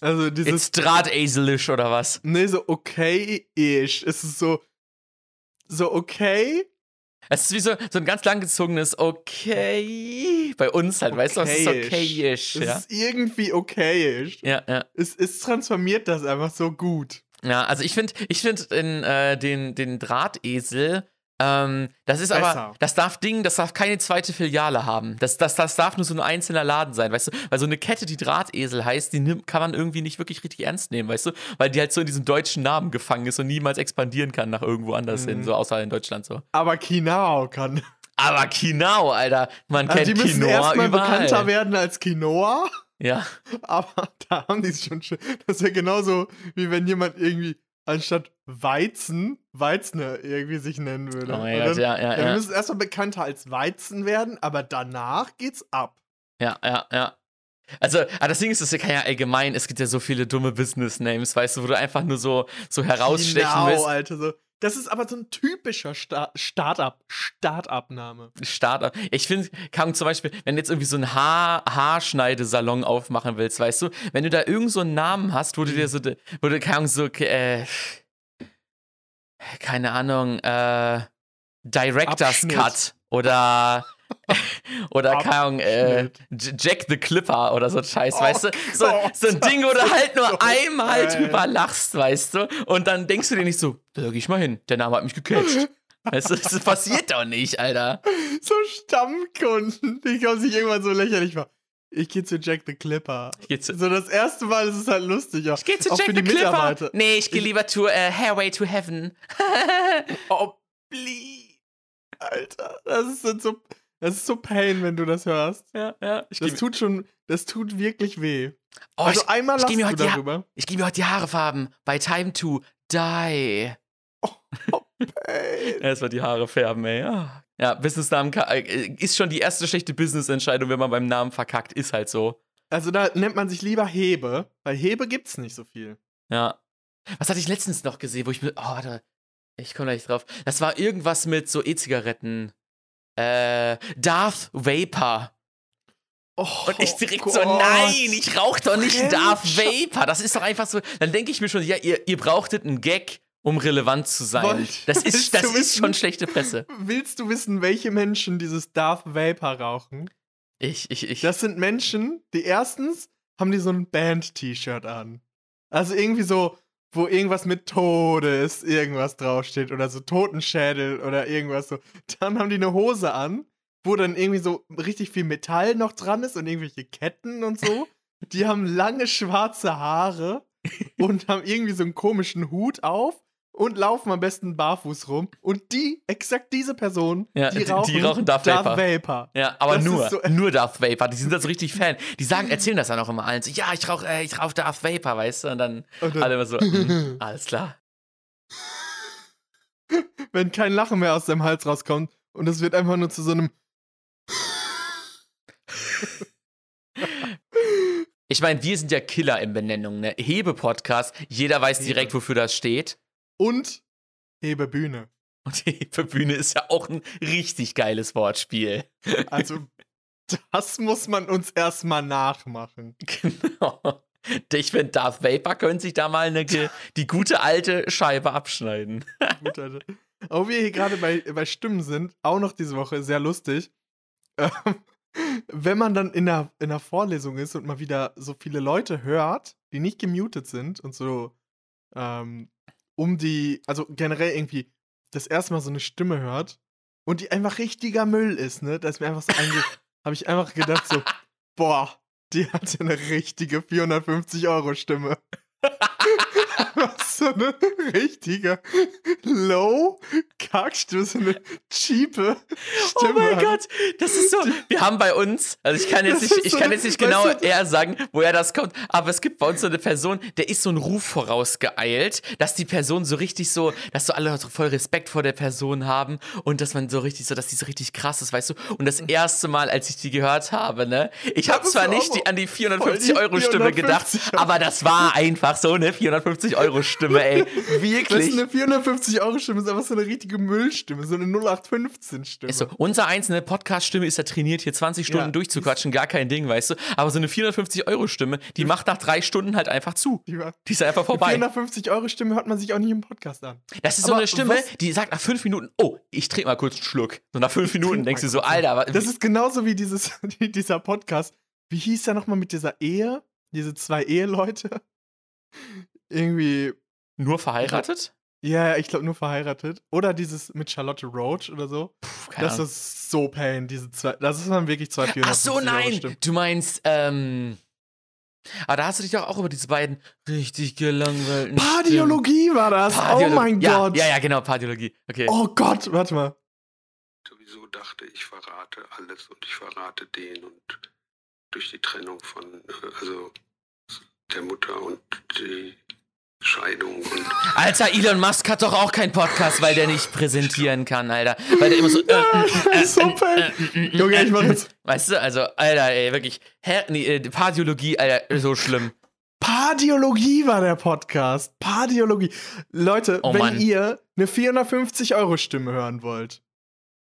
Also dieses. ist Drahteselisch oder was? Nee, so okay-ish. Es ist so. So okay. Es ist wie so, so ein ganz langgezogenes Okay. Bei uns halt, weißt du, es ist Okayisch. okayisch. Es Ja. ist irgendwie okayisch. ja, ja. Es, es transformiert das einfach so gut. Ja, also ich finde, ich finde in, äh, den, den Drahtesel, ähm, das ist aber, Besser. das darf Ding, das darf keine zweite Filiale haben. Das, das, das darf nur so ein einzelner Laden sein, weißt du? Weil so eine Kette, die Drahtesel heißt, die nimmt, kann man irgendwie nicht wirklich richtig ernst nehmen, weißt du? Weil die halt so in diesem deutschen Namen gefangen ist und niemals expandieren kann nach irgendwo anders hin, Mhm. so außer in Deutschland so. Aber Kinao kann. Aber Kinao, Alter, man Also kennt die müssen Quinoa erstmal bekannter werden als Quinoa. Ja, Aber da haben die es schon schön. Das wäre genauso, wie wenn jemand irgendwie anstatt Weizen Weizner irgendwie sich nennen würde. oh mein Gott, dann, ja, ja, ja, Wir müssen erstmal bekannter als Weizen werden, aber danach geht's ab. Ja, ja, ja. Also, aber das Ding ist, es kann ja allgemein, es gibt ja so viele dumme Business-Names, weißt du, wo du einfach nur so, so herausstechen genau, willst. Alter. So. Das ist aber so ein typischer Sta Start-up. Start-up-Name. Startup. Ich finde, kann zum Beispiel, wenn du jetzt irgendwie so einen Haar Haarschneidesalon aufmachen willst, weißt du, wenn du da irgend so einen Namen hast, wo du dir so, wo du, Ahnung, so, äh, keine Ahnung, äh, Director's Abschnitt. Cut oder, oder, keine Ahnung, äh, Jack the Clipper oder so ein Scheiß, Oh weißt du? So, so ein Ding, wo du halt nur so einmal geil. drüber lachst, weißt du? Und dann denkst du dir nicht so, da geh ich mal hin, der Name hat mich gecatcht. Weißt du, das passiert doch nicht, Alter. So Stammkunden, die kommen sich irgendwann so lächerlich vor. Ich gehe zu Jack the Clipper. Ich so das erste Mal ist es halt lustig. Ja. Ich gehe zu Auch Jack für the die Clipper. Mitarbeiter. Nee, ich gehe Ich- lieber zu äh, Hairway to Heaven. Oh, please. Alter, das ist so, das ist so Pain, wenn du das hörst. ja, ja. Ich Das tut schon, das tut wirklich weh. oh, also ich, einmal ich lachst geh mir du darüber. ich geh mir heute die Haare farben. Bei Time to Die. Pain. Erstmal die Haare färben, ey. Ja, ja Businessnamen äh, ist schon die erste schlechte Business-Entscheidung, wenn man beim Namen verkackt. Ist halt so. Also da nennt man sich lieber Hebe, weil Hebe gibt's nicht so viel. Ja. Was hatte ich letztens noch gesehen, wo ich mir. Oh, warte. Ich komme gleich drauf. Das war irgendwas mit so E-Zigaretten. Äh, Darth Vapor. Oh, Und ich direkt Gott. so, nein, ich rauch doch nicht Darth Vapor. Das ist doch einfach so. Dann denke ich mir schon, ja, ihr, ihr brauchtet einen Gag, um relevant zu sein. Wollt- das ist, das ist wissen? schon schlechte Presse. Willst du wissen, welche Menschen dieses Darth Vapor rauchen? Ich, ich, ich. Das sind Menschen, die erstens haben die so ein Band-T-Shirt an. Also irgendwie so, wo irgendwas mit Todes irgendwas draufsteht oder so Totenschädel oder irgendwas so. Dann haben die eine Hose an, wo dann irgendwie so richtig viel Metall noch dran ist und irgendwelche Ketten und so. Die haben lange schwarze Haare und haben irgendwie so einen komischen Hut auf und laufen am besten barfuß rum. Und die, exakt diese Person, Ja, die, die- die rauchen, rauchen Darth Vapor. Vapor. Ja, aber Das nur, so- nur Darth Vapor. Die sind da so richtig Fan. Die sagen, erzählen das dann auch immer allen. So, ja, ich rauche äh, ich rauch Darth Vapor, weißt du? Und dann Und dann- alle immer so, mhm, alles klar. wenn kein Lachen mehr aus deinem Hals rauskommt und es wird einfach nur zu so einem Ich meine, wir sind ja Killer in Benennung, ne? Hebe-Podcast, jeder weiß direkt, wofür das steht. Und Hebebühne. Und Hebebühne ist ja auch ein richtig geiles Wortspiel. Also das muss man uns erstmal nachmachen. Genau. Ich finde, Darth Vapor könnte sich da mal eine, die gute alte Scheibe abschneiden. Gut, Alter. Auch wir hier gerade bei, bei Stimmen sind, auch noch diese Woche, sehr lustig. Ähm, wenn man dann in der, in der Vorlesung ist und mal wieder so viele Leute hört, die nicht gemutet sind und so ähm, um die, also generell irgendwie das erste Mal so eine Stimme hört und die einfach richtiger Müll ist, ne? Da ist mir einfach so einge... habe ich einfach gedacht so, boah, die hat ja eine richtige 450-Euro-Stimme. Was so eine richtige Low-Kackstimme, so eine cheape Oh Stimme. mein hat. Gott, das ist so. Wir haben bei uns, also ich kann jetzt nicht, ich kann jetzt nicht genau eher sagen, woher das kommt, aber es gibt bei uns so eine Person, der ist so ein Ruf vorausgeeilt, dass die Person so richtig so, dass so alle voll Respekt vor der Person haben und dass man so richtig so, dass die so richtig krass ist, weißt du? Und das erste Mal, als ich die gehört habe, ne, ich habe zwar war nicht die, an die voll 450 die Euro Stimme gedacht, 450 aber das war einfach so eine 450 Euro Stimme, ey, Das ist wirklich. eine 450-Euro-Stimme, ist einfach so eine richtige Müllstimme, so eine 0815-Stimme. Ist so, unser einzelne Podcast-Stimme ist ja trainiert, hier 20 Stunden Ja. durchzuquatschen, gar kein Ding, weißt du? Aber so eine 450-Euro-Stimme, die macht nach drei Stunden halt einfach zu. Die war- Die ist einfach vorbei. 450-Euro-Stimme hört man sich auch nicht im Podcast an. Das ist so Aber eine Stimme, was- die sagt nach fünf Minuten, oh, ich trinke mal kurz einen Schluck. So nach fünf Minuten denkst du so. Alter, was, Das ist genauso wie dieses, die- dieser Podcast. Wie hieß der nochmal mit dieser Ehe? Diese zwei Eheleute? Irgendwie, nur verheiratet? ja, ich glaube nur verheiratet. Oder dieses mit Charlotte Roach oder so. Puh, keine Das Ahnung. ist so pain, diese zwei. Das ist dann wirklich zwei Ach 450 so, nein! Euro-Stimmen. Du meinst, ähm. Aber da hast du dich doch auch über diese beiden richtig gelangweilten. Pardiologie war das. Stimmen- Oh Pardiolo- mein ja, Gott. Ja, ja, genau, Pardiologie. Okay. Oh Gott, warte mal. sowieso dachte, ich verrate alles und ich verrate den und durch die Trennung von, äh, also der Mutter und die Scheidung und Alter, Elon Musk hat doch auch keinen Podcast, weil der nicht präsentieren kann, Alter. Weil der immer so. Äh, äh, äh, so äh, Junge, ich mach jetzt. Weißt du, also, Alter, ey, wirklich. Her nee, äh, Pardiologie, Alter, so schlimm. Pardiologie war der Podcast. Pardiologie. Leute, Oh wenn Mann. ihr eine 450-Euro-Stimme hören wollt,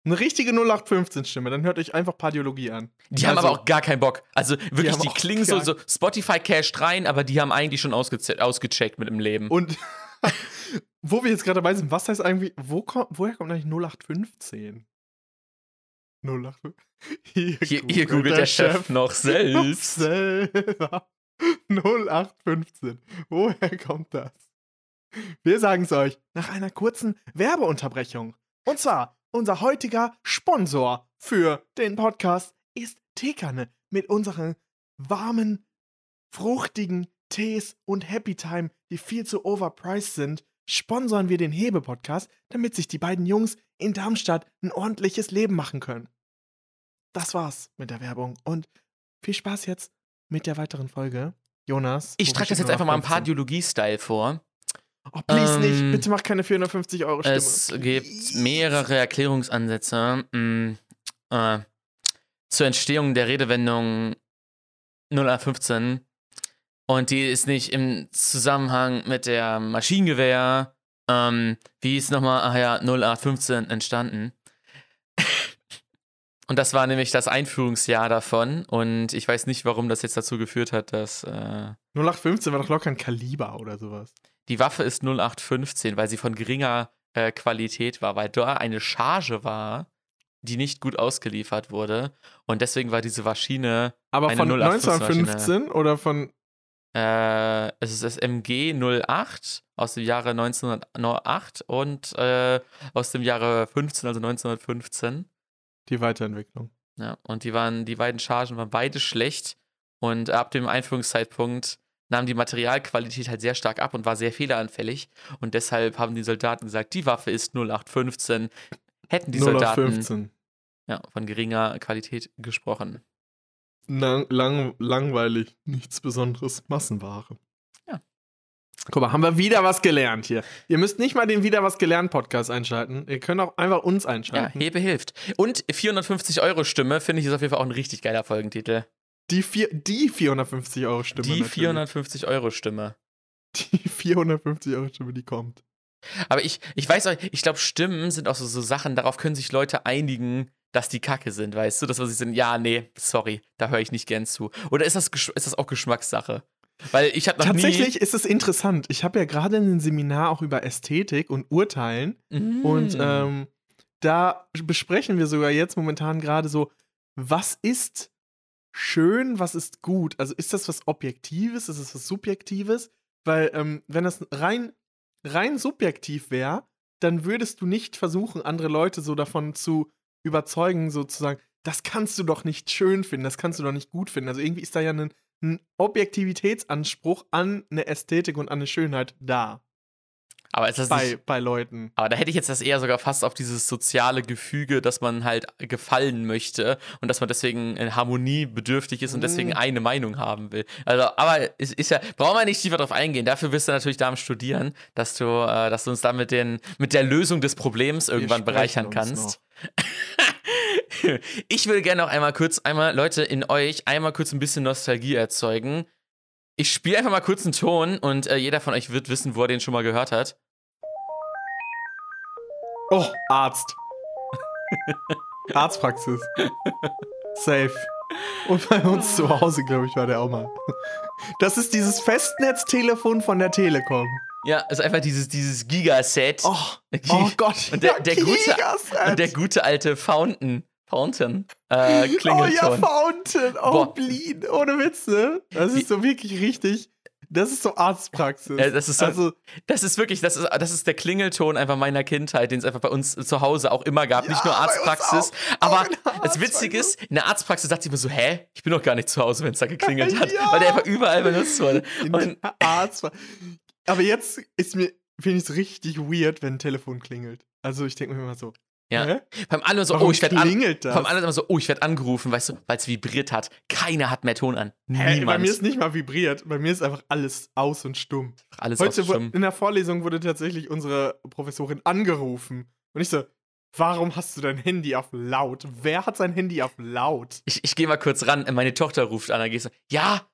eine richtige 0815-Stimme, dann hört euch einfach Pardiologie an. Die haben Also- aber auch gar keinen Bock. Also wirklich, haben die, auch klingen so, so Spotify casht rein, aber die haben eigentlich schon ausgeze- ausgecheckt mit dem Leben. Und wo wir jetzt gerade dabei sind, was heißt eigentlich, wo kommt, woher kommt eigentlich 0815? 0815? Hier, hier, hier googelt der Chef noch selbst. selber. 0815. Woher kommt das? Wir sagen es euch nach einer kurzen Werbeunterbrechung. Und zwar, unser heutiger Sponsor für den Podcast ist Teekanne mit unseren warmen, fruchtigen Tees und Happy Time, die viel zu overpriced sind. Sponsoren wir den Hebe-Podcast, damit sich die beiden Jungs in Darmstadt ein ordentliches Leben machen können. Das war's mit der Werbung und viel Spaß jetzt mit der weiteren Folge. Jonas. Ich trage das jetzt einfach mal im 0815? Pardiologie-Style vor. Oh, please Ähm, nicht. Bitte mach keine 450 Euro Stimme. Es gibt mehrere Erklärungsansätze mh, äh, zur Entstehung der Redewendung 0815 und die ist nicht im Zusammenhang mit der Maschinengewehr, ähm, wie ist nochmal, ach ja, 0815 entstanden. und das war nämlich das Einführungsjahr davon und ich weiß nicht, warum das jetzt dazu geführt hat, dass äh, 0815 war doch locker ein Kaliber oder sowas. Die Waffe ist 0815, weil sie von geringer äh, Qualität war, weil da eine Charge war, die nicht gut ausgeliefert wurde und deswegen war diese Maschine Aber Eine von 0815 1915 oder von. Äh, es ist das MG 08 aus dem Jahre 1908 und äh, aus dem Jahre 15, also 1915. Die Weiterentwicklung. Ja, und die waren, die beiden Chargen waren beide schlecht und ab dem Einführungszeitpunkt nahm die Materialqualität halt sehr stark ab und war sehr fehleranfällig und deshalb haben die Soldaten gesagt, die Waffe ist 0815. Hätten die Soldaten 0815. ja, von geringer Qualität gesprochen. Lang, lang, langweilig, nichts Besonderes, Massenware. Ja. Guck mal, haben wir wieder was gelernt hier. Ihr müsst nicht mal den Wieder was gelernt Podcast einschalten. Ihr könnt auch einfach uns Ja, einschalten. Hebe hilft. Und 450 Euro Stimme finde ich ist auf jeden Fall auch ein richtig geiler Folgentitel. Die, vier, die 450 Euro Stimme. Die natürlich. 450 Euro Stimme. Die 450 Euro Stimme, die kommt. Aber ich, ich weiß auch, ich glaube, Stimmen sind auch so, so Sachen, darauf können sich Leute einigen, dass die Kacke sind, weißt du? Dass man sich sind, ja, nee, sorry, da höre ich nicht gern zu. Oder ist das, ist das auch Geschmackssache? Weil ich habe noch Tatsächlich ist es interessant. Ich habe ja gerade ein Seminar auch über Ästhetik und Urteilen. nie. Und Mm. ähm, da besprechen wir sogar jetzt momentan gerade so, was ist schön, was ist gut? Also ist das was Objektives, ist es was Subjektives? Weil ähm, wenn das rein, rein subjektiv wäre, dann würdest du nicht versuchen, andere Leute so davon zu überzeugen, sozusagen, das kannst du doch nicht schön finden, das kannst du doch nicht gut finden. Also irgendwie ist da ja ein, ein Objektivitätsanspruch an eine Ästhetik und an eine Schönheit da aber ist das bei, nicht, bei Leuten. aber da hätte ich jetzt das eher sogar fast auf dieses soziale Gefüge, dass man halt gefallen möchte und dass man deswegen in Harmonie bedürftig ist und deswegen Mm. eine Meinung haben will. Also, aber es ist ja, brauchen wir nicht tiefer drauf eingehen. Dafür bist du natürlich da am Studieren, dass du, äh, dass du uns da mit, den, mit der Lösung des Problems irgendwann bereichern kannst. ich will gerne noch einmal kurz, einmal, Leute, in euch einmal kurz ein bisschen Nostalgie erzeugen. Ich spiele einfach mal kurz einen Ton und äh, jeder von euch wird wissen, wo er den schon mal gehört hat. Oh, Arzt. Arztpraxis. Safe. Und bei uns zu Hause, glaube ich, war der auch mal. Das ist dieses Festnetztelefon von der Telekom. Ja, ist einfach dieses, dieses Gigaset. Oh, oh Gott. Und der- ja, der gute- Gigaset. Und der gute alte Fountain, Fountain, äh, Oh Klingelton. ja, Fountain. Oh, Boah. Bleed. Ohne Witze. Das ist so wirklich richtig. Das ist so Arztpraxis. Ja, das ist so- also, Das ist wirklich, das ist, das ist der Klingelton einfach meiner Kindheit, den es einfach bei uns zu Hause auch immer gab. Ja, Nicht nur Arztpraxis. auch. Aber Auch das Witzige ist, in der Arztpraxis dachte ich mir so, hä? Ich bin doch gar nicht zu Hause, wenn es da geklingelt hat. Ja. Weil der einfach überall benutzt wurde. Und Arzt. Aber jetzt ist mir, finde ich es richtig weird, wenn ein Telefon klingelt. Also ich denke mir immer so, Ja. hä? beim anderen so, Warum oh, ich werde an, immer so, oh, ich werde angerufen, weißt du, weil es vibriert hat. Keiner hat mehr Ton an. Hä, bei Niemand. mir ist nicht mal vibriert. Bei mir ist einfach alles aus und stumm. Alles Heute wo, Heute in der Vorlesung wurde tatsächlich unsere Professorin angerufen. Und ich so, warum hast du dein Handy auf laut? Wer hat sein Handy auf laut? Ich, ich gehe mal kurz ran, meine Tochter ruft an, dann gehst du, ja,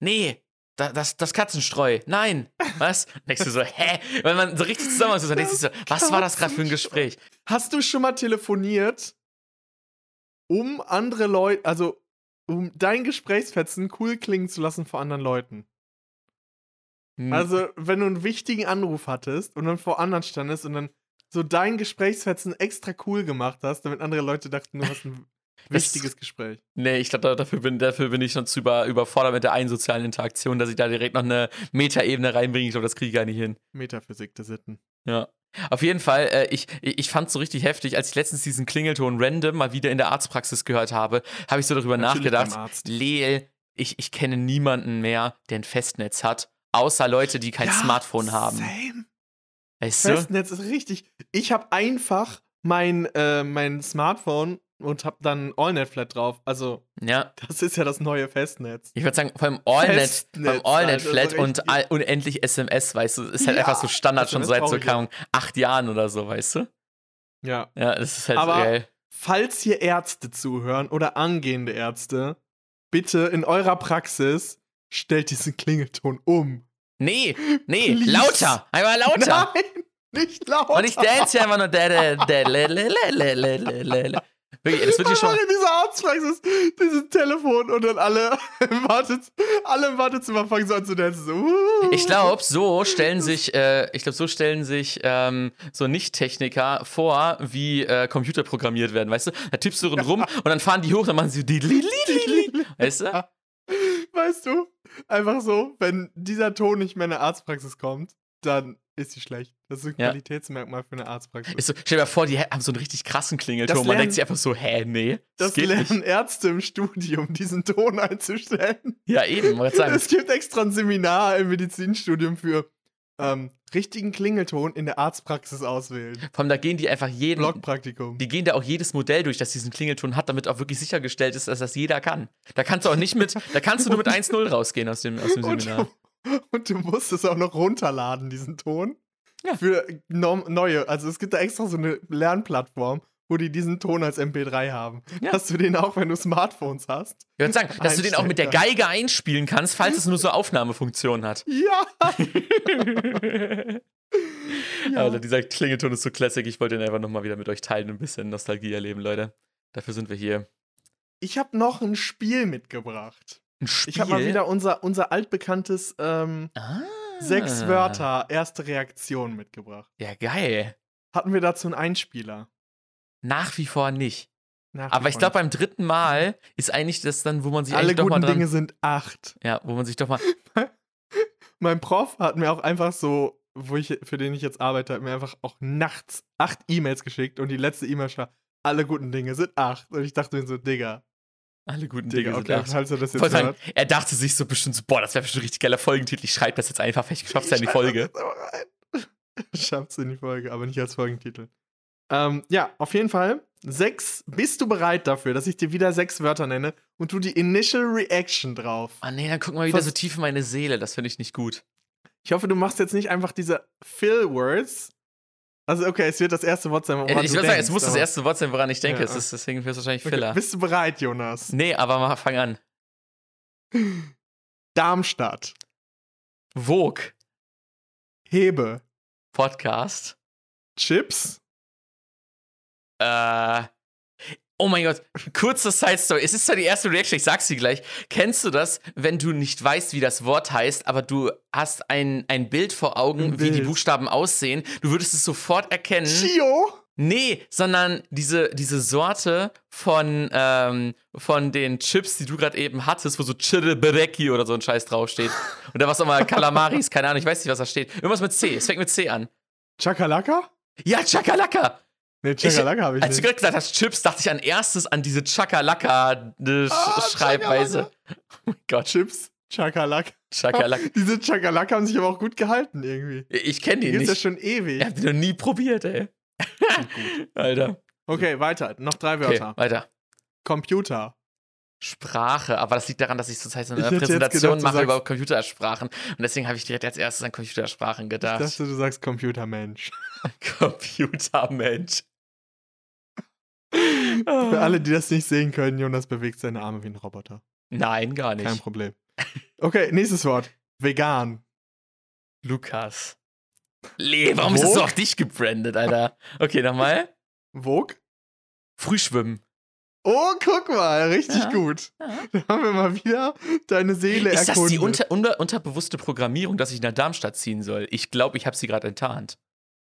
nee, da, das, das Katzenstreu, nein, was? Denkst du so, hä? Wenn man so richtig zusammen ist, dann denkst du so, was war das gerade für ein Gespräch? Hast du schon mal telefoniert, um andere Leute, also um dein Gesprächsfetzen cool klingen zu lassen vor anderen Leuten? Hm, Also, wenn du einen wichtigen Anruf hattest und dann vor anderen standest und dann so dein Gesprächsfetzen extra cool gemacht hast, damit andere Leute dachten, du hast Das- wichtiges Gespräch. nee, ich glaube, dafür bin, dafür bin ich schon zu über, überfordert mit der einen sozialen Interaktion, dass ich da direkt noch eine Metaebene reinbringe. Ich glaube, das kriege ich gar nicht hin. Metaphysik der Sitten. Ja. Auf jeden Fall, äh, ich, ich fand es so richtig heftig, als ich letztens diesen Klingelton random mal wieder in der Arztpraxis gehört habe, habe ich so darüber Natürlich nachgedacht. Leel, ich, ich kenne niemanden mehr, der ein Festnetz hat, außer Leute, die kein Ja, Smartphone haben. Same. Weißt du? Festnetz ist richtig. Ich habe einfach mein, äh, mein Smartphone und habe dann AllNet-Flat drauf. Also, Ja. das ist ja das neue Festnetz. Ich würde sagen, beim AllNet, Festnetz, beim AllNet Alter, Flat so und all, unendlich SMS, weißt du, ist halt Ja, einfach so Standard schon seit so kaum acht Jahren oder so, weißt du? Ja. Ja, das ist halt Aber- geil. Falls hier Ärzte zuhören oder angehende Ärzte, bitte in eurer Praxis stellt diesen Klingelton um. Nee, nee, Please. lauter. Einmal lauter. Nein, nicht laut. Und ich dance hier einfach nur. Wirklich, das wird hier schon. In Arztpraxis, dieses Telefon und dann alle im, Wartez alle im Wartezimmer fangen so an zu tanzen. So. Uh. Ich glaube, so stellen sich, äh, ich glaube, so stellen sich ähm, so Nicht-Techniker vor, wie äh, Computer programmiert werden, weißt du? Da tippst du rum und dann fahren die hoch, dann machen sie die, weißt du? Weißt du? Einfach so, wenn dieser Ton nicht mehr in der Arztpraxis kommt, dann ist sie schlecht. Das ist ein Ja. Qualitätsmerkmal für eine Arztpraxis. Ist so, stell dir mal vor, die haben so einen richtig krassen Klingelton. Das Man denkt lernen- sich einfach so, hä, nee, das, das lernen nicht. Ärzte im Studium, diesen Ton einzustellen. Ja, eben, sagen. Es gibt extra ein Seminar im Medizinstudium für ähm, richtigen Klingelton in der Arztpraxis auswählen. Vor allem, da gehen die einfach jeden, Blockpraktikum. die gehen da auch jedes Modell durch, das diesen Klingelton hat, damit auch wirklich sichergestellt ist, dass das jeder kann. Da kannst du auch nicht mit, da kannst du nur mit 1-0 rausgehen aus dem, aus dem Und Seminar. du, und du musst es auch noch runterladen, diesen Ton. Ja. Für neue. Also es gibt da extra so eine Lernplattform, wo die diesen Ton als MP3 haben. Ja. Dass du den auch, wenn du Smartphones hast. Ich würde sagen, dass du den auch mit der Geige einspielen kannst, falls es nur so Aufnahmefunktion hat. Ja! ja. Alter, dieser Klingelton ist so classic. Ich wollte den einfach nochmal wieder mit euch teilen und ein bisschen Nostalgie erleben, Leute. Dafür sind wir hier. Ich habe noch ein Spiel mitgebracht. Ein Spiel. Ich habe mal wieder unser, unser altbekanntes ähm, ah. sechs Wörter, erste Reaktion mitgebracht. Ja, geil. Hatten wir dazu einen Einspieler? Nach wie vor nicht. Nach Aber ich glaube, beim dritten Mal ist eigentlich das dann, wo man sich alle eigentlich doch mal guten dran. Dinge sind acht. Ja, wo man sich doch mal. Mein Prof hat mir auch einfach so, wo ich, für den ich jetzt arbeite, hat mir einfach auch nachts acht E-Mails geschickt und die letzte E-Mail war, alle guten Dinge sind acht. Und ich dachte mir so, Digga, Alle guten Dinge Digga, okay, falls er das jetzt hört. er dachte sich so bestimmt so, boah, das wäre bestimmt ein richtig geiler Folgentitel. Ich schreibe das jetzt einfach, vielleicht schaffst du ja in die Folge. Schaff's in die Folge, aber nicht als Folgentitel. Ähm, ja, auf jeden Fall. Sechs, bist du bereit dafür, dass ich dir wieder sechs Wörter nenne und du die Initial Reaction drauf? Ah nee, dann gucken wir wieder Was- so tief in meine Seele. Das finde ich nicht gut. Ich hoffe, du machst jetzt nicht einfach diese Fill-Words. Also, okay, es wird das erste Wort sein, woran ich du würde sagen, denkst, es muss das erste Wort sein, woran ich denke. Ja. Es ist deswegen für es wahrscheinlich Okay, Filler. Bist du bereit, Jonas? nee, aber mal fang an. Darmstadt. Vogue Hebe. Podcast. Chips. Äh. Oh mein Gott, kurze Side Story. Es ist zwar die erste Reaction, ich sag's dir gleich. Kennst du das, wenn du nicht weißt, wie das Wort heißt, aber du hast ein, ein Bild vor Augen, Ein wie die Bild. Buchstaben aussehen? Du würdest es sofort erkennen. Chio. Nee, sondern diese, diese Sorte von, ähm, von den Chips, die du gerade eben hattest, wo so Chiribireki oder so ein Scheiß draufsteht. Und da was auch mal Kalamaris, keine Ahnung, ich weiß nicht, was da steht. Irgendwas mit C, es fängt mit C an. Chakalaka? Ja, Chakalaka! Nee, Chakalaka habe ich Als du nicht. gerade gesagt hast, Chips, dachte ich an erstes an diese Chakalaka-Schreibweise. Ah, oh mein Gott, Chips. Chakalaka. Chakalaka. Diese Chakalaka haben sich aber auch gut gehalten irgendwie. Ich kenne Die die gibt's ja nicht. schon ewig. Ich hab die noch nie probiert, ey. Alter. Okay, weiter. Noch drei Okay, Wörter. weiter. Computer. Sprache, aber das liegt daran, dass ich zurzeit so eine Ich Präsentation gedacht, mache über Computersprachen und deswegen habe ich direkt als erstes an Computersprachen Ich gedacht. dachte, du sagst Computermensch. Computermensch. Für alle, die das nicht sehen können, Jonas bewegt seine Arme wie ein Roboter. Nein, gar nicht. Kein Problem. Okay, nächstes Wort. Vegan. Lukas. Le, warum ist das so Vogue? auf dich gebrandet, Alter? Okay, nochmal. Vogue? Frühschwimmen. Oh, guck mal, richtig Ja. gut. Ja. Da haben wir mal wieder deine Seele Ist das erkundet. die unter, unter, unterbewusste Programmierung, dass ich nach Darmstadt ziehen soll? Ich glaube, ich habe sie gerade enttarnt.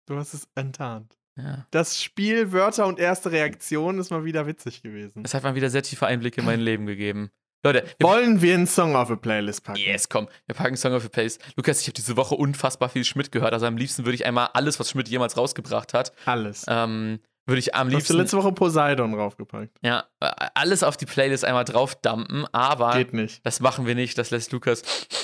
du hast es enttarnt. Ja. Das Spiel Wörter und erste Reaktion ist mal wieder witzig gewesen. Das hat mal wieder sehr tiefe Einblicke in mein Leben gegeben. Leute, wir Wollen wir einen Song auf eine Playlist packen? Yes, komm, wir packen Song of the Place. Lukas, ich habe diese Woche unfassbar viel Schmidt gehört. Also am liebsten würde ich einmal alles, was Schmidt jemals rausgebracht hat, Alles. ähm, würde ich am Hast du liebsten letzte Woche Poseidon draufgepackt? ja, alles auf die Playlist einmal draufdumpen, aber Geht nicht. das machen wir nicht, das lässt Lukas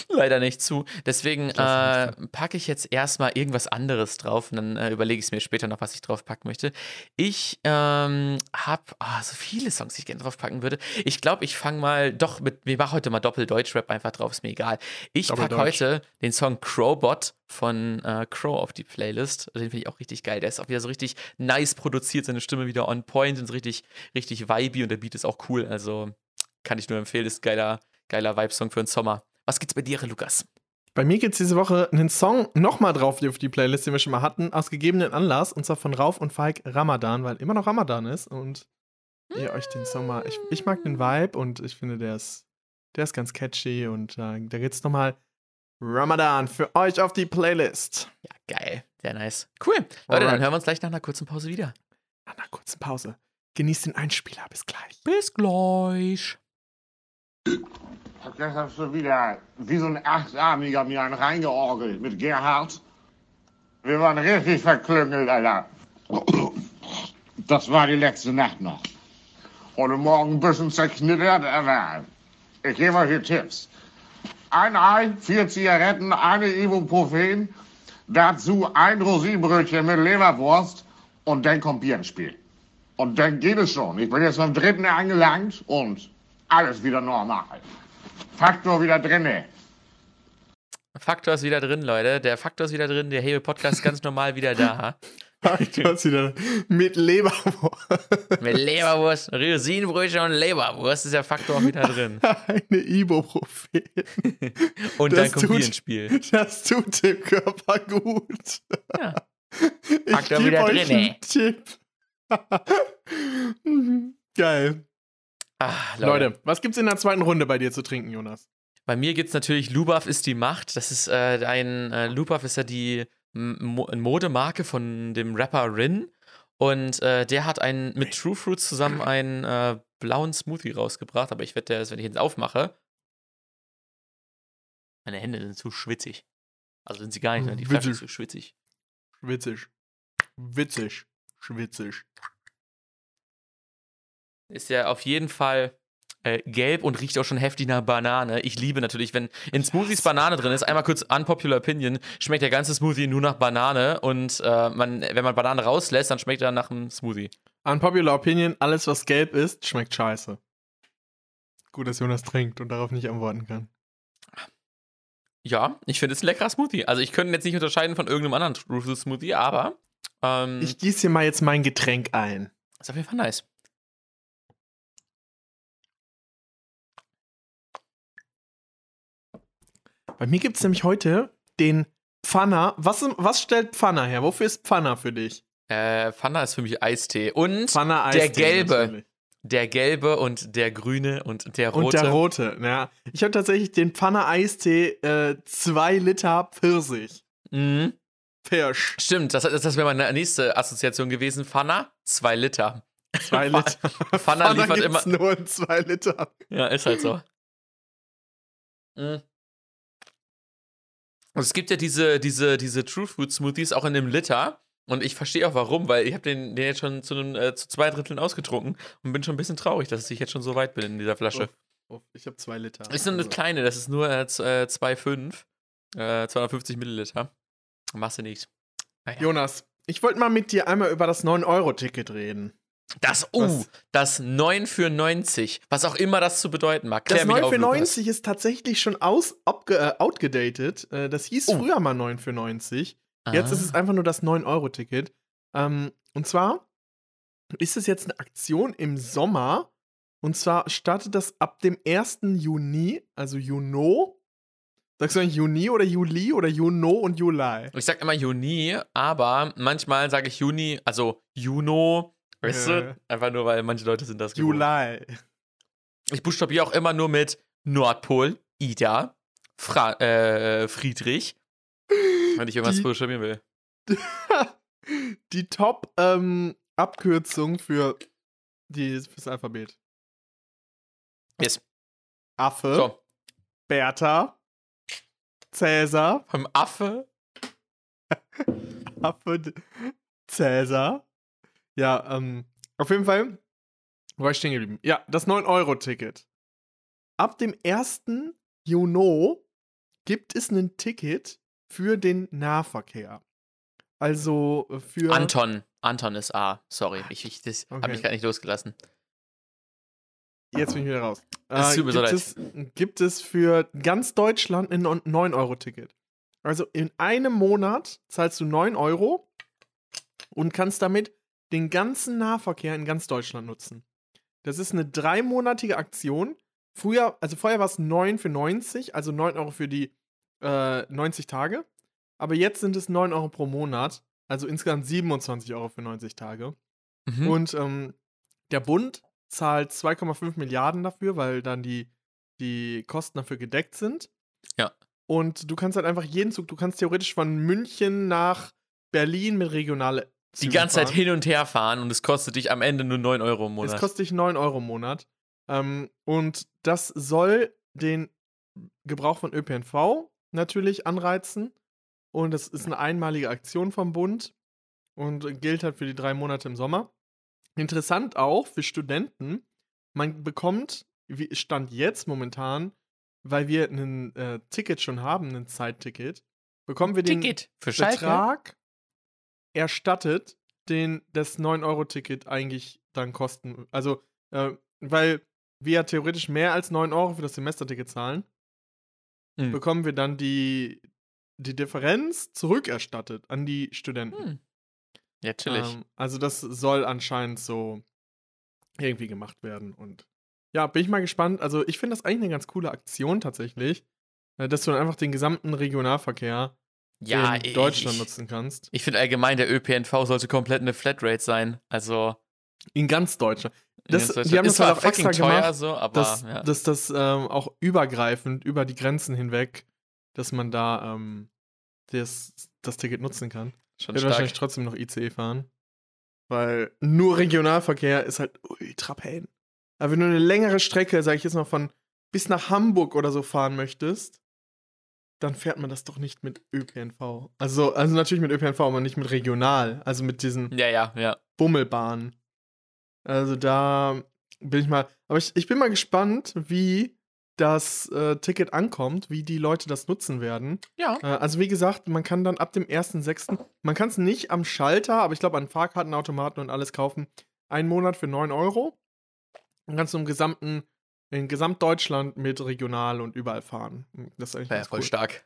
leider nicht zu. Deswegen äh, packe ich jetzt erstmal irgendwas anderes drauf und dann äh, überlege ich es mir später noch, was ich draufpacken möchte. Ich ähm, habe so viele Songs, die ich gerne draufpacken würde. Ich glaube, ich fange mal doch mit, wir machen heute mal Doppel-Deutsch-Rap einfach drauf, ist mir egal. Ich packe heute den Song Crowbot von äh, Crow auf die Playlist. Den finde ich auch richtig geil. Der ist auch wieder so richtig nice produziert, seine Stimme wieder on point und so richtig, richtig vibey und der Beat ist auch cool. Also Kann ich nur empfehlen, ist ein geiler, geiler Vibe-Song für den Sommer. Was gibt's bei dir, Lukas? Bei mir gibt es diese Woche einen Song nochmal drauf auf die Playlist, den wir schon mal hatten, aus gegebenen Anlass, und zwar von Rauf und Falk Ramadan, weil immer noch Ramadan ist und ihr euch den Song mal. Ich, ich mag den Vibe und ich finde, der ist, der ist ganz catchy und äh, da geht's nochmal Ramadan für euch auf die Playlist. Ja, geil. Sehr nice. Cool. Leute, dann Alright. hören wir uns gleich nach einer kurzen Pause wieder. Nach einer kurzen Pause. Genießt den Einspieler. Bis gleich. Bis gleich. Hab gestern schon wieder wie so ein Achtarmiger mir einen reingeorgelt mit Gerhard. Wir waren richtig verklüngelt, Alter. Das war die letzte Nacht noch. Heute Morgen ein bisschen zerknittert, aber ich gebe euch hier Tipps. Ein Ei, vier Zigaretten, eine Ibuprofen, dazu ein Rosinenbrötchen mit Leberwurst und dann kommt Bier ins Spiel. Und dann geht es schon. Ich bin jetzt beim dritten angelangt und alles wieder normal. Faktor wieder drinne. Faktor ist wieder drin, Leute. Der Faktor ist wieder drin. Der Hebel Podcast ist ganz normal wieder da. Hast wieder mit Leberwurst. Mit Leberwurst, Rosinenbrötchen und Leberwurst ist der Faktor auch wieder drin. Eine Ibuprofen. Und Das dann kommt tut- ins Spiel. Das tut dem Körper gut. Ja. Ich Faktor wieder euch drinne. einen Tipp. Geil. Ah, Leute. Leute, was gibt's in der zweiten Runde bei dir zu trinken, Jonas? Bei mir gibt es natürlich Lubav ist die Macht. Das ist äh, ein, äh, Lubav ist ja die Mo Modemarke von dem Rapper Rin. Und äh, der hat einen, mit True Fruits zusammen einen äh, blauen Smoothie rausgebracht. Aber ich wette, dass, wenn ich jetzt aufmache, meine Hände sind zu schwitzig. Also sind sie gar nicht, sondern die Flasche ist zu schwitzig. Witzig. Witzig. Schwitzig. Ist ja auf jeden Fall äh, gelb und riecht auch schon heftig nach Banane. Ich liebe natürlich, wenn in Smoothies Banane drin ist, einmal kurz unpopular opinion, schmeckt der ganze Smoothie nur nach Banane und äh, man, wenn man Banane rauslässt, dann schmeckt er nach einem Smoothie. Unpopular Opinion, alles was gelb ist, schmeckt scheiße. Gut, dass Jonas trinkt und darauf nicht antworten kann. Ja, ich finde es ein leckerer Smoothie. Also ich könnte ihn jetzt nicht unterscheiden von irgendeinem anderen Fruit Smoothie, aber ähm, Ich gieße hier mal jetzt mein Getränk ein. ist auf jeden Fall nice. Bei mir gibt's nämlich heute den Pfanner. Was, was stellt Pfanner her? Wofür ist Pfanner für dich? Äh, Fanta ist für mich Eistee und Pfanner der gelbe. natürlich. der gelbe und der grüne und der rote. Und der rote, ja. Ich habe tatsächlich den Pfanner Eistee 2 Liter Pfirsich. Mhm. Pfirsch. Stimmt, das, das, das wäre meine nächste Assoziation gewesen. Fanta, zwei Liter. 2 Liter. Pfanner liefert gibt's immer- nur in 2 Liter. Ja, ist halt so. Mhm. Und es gibt ja diese, diese, diese True Fruit Smoothies auch in dem Liter. Und ich verstehe auch warum, weil ich habe den, den jetzt schon zu, einem, äh, zu zwei Dritteln ausgetrunken und bin schon ein bisschen traurig, dass ich jetzt schon so weit bin in dieser Flasche. Oh, ich habe 2 Liter. Ist nur eine Also, kleine, das ist nur äh, z- äh, 2,5. Äh, 250 Milliliter. Machst du nichts. Naja. Jonas, ich wollte mal mit dir einmal über das 9-Euro-Ticket reden. Das, Was? das 9 für 90. Was auch immer das zu bedeuten mag. Klär Das mich 9 auf, für Lukas. 90 ist tatsächlich schon aus, äh, outgedatet. Äh, das hieß Oh. früher mal 9 für 90. Jetzt Ah. ist es einfach nur das 9-Euro-Ticket. Ähm, und zwar ist es jetzt eine Aktion im Sommer. Und zwar startet das ab dem 1. Juni, also Juno. Sagst du eigentlich Juni oder Juli oder Juno und Juli? Ich sag immer Juni, aber manchmal sage ich Juni, also Juno, weißt Äh. du? Einfach nur, weil manche Leute sind das gewohnt. Juli. Ich buchstabiere auch immer nur mit Nordpol, Ida, Fra äh, Friedrich, wenn ich irgendwas buchstabieren will. Die Top-Abkürzung für die, fürs Alphabet. Yes. Affe, So, Bertha, Cäsar, vom Affe. Affe, Cäsar. Ja, ähm, auf jeden Fall wo war ich stehen geblieben. Ja, das 9-Euro-Ticket. Ab dem 1. Juni gibt es ein Ticket für den Nahverkehr. Also äh, für. Anton. Anton ist A. Sorry, ich, ich das habe Okay. mich gar nicht losgelassen. Jetzt bin ich wieder raus. Äh, tut mir so gibt, leid. es, gibt es für ganz Deutschland ein 9-Euro-Ticket. Also in einem Monat zahlst du 9 Euro und kannst damit den ganzen Nahverkehr in ganz Deutschland nutzen. Das ist eine dreimonatige Aktion. früher, also vorher war es 9 für 90, also 9 Euro für die äh, 90 Tage. Aber jetzt sind es 9 Euro pro Monat, also insgesamt 27 Euro für 90 Tage. Mhm. Und ähm, der Bund zahlt 2,5 Milliarden dafür, weil dann die, die Kosten dafür gedeckt sind. Ja. Und du kannst halt einfach jeden Zug, du kannst theoretisch von München nach Berlin mit regionale die Zügen ganze Zeit fahren. hin und her fahren und es kostet dich am Ende nur 9 Euro im Monat. Es kostet dich 9 Euro im Monat. Ähm, und das soll den Gebrauch von ÖPNV natürlich anreizen. Und das ist eine einmalige Aktion vom Bund und gilt halt für die drei Monate im Sommer. Interessant auch für Studenten, man bekommt, wie Stand jetzt momentan, weil wir ein äh, Ticket schon haben, ein Zeitticket, bekommen wir den Ticket für Schalke. Betrag erstattet, den das 9-Euro-Ticket eigentlich dann kosten. Also, äh, weil wir ja theoretisch mehr als 9 Euro für das Semesterticket zahlen, Mhm. bekommen wir dann die, die Differenz zurückerstattet an die Studenten. Hm. Ja, natürlich. Ähm, also das soll anscheinend so irgendwie gemacht werden. Und ja, bin ich mal gespannt. Also ich finde das eigentlich eine ganz coole Aktion tatsächlich, äh, dass du dann einfach den gesamten Regionalverkehr ja, in Deutschland ich, nutzen kannst. Ich finde allgemein, der ÖPNV sollte komplett eine Flatrate sein. Also, In ganz Deutschland. Das, die haben ist das halt zwar auch extra teuer gemacht, so, aber dass, ja. dass das ähm, auch übergreifend, über die Grenzen hinweg, dass man da ähm, das, das Ticket nutzen kann. schon Ich werde wahrscheinlich trotzdem noch ICE fahren. Weil nur Regionalverkehr ist halt ultra pain. Aber wenn du eine längere Strecke, sag ich jetzt mal, von bis nach Hamburg oder so fahren möchtest, dann fährt man das doch nicht mit ÖPNV. Also, also natürlich mit ÖPNV, aber nicht mit regional. Also mit diesen Ja, ja, ja. Bummelbahnen. Also da bin ich mal. Aber ich, ich bin mal gespannt, wie das äh, Ticket ankommt, wie die Leute das nutzen werden. Ja. Äh, also wie gesagt, man kann dann ab dem 1.6., man kann es nicht am Schalter, aber ich glaube an Fahrkartenautomaten und alles kaufen, einen Monat für 9 Euro. Dann kannst du im gesamten, in Gesamtdeutschland mit regional und überall fahren. Das ist eigentlich Ja, ganz voll cool. stark.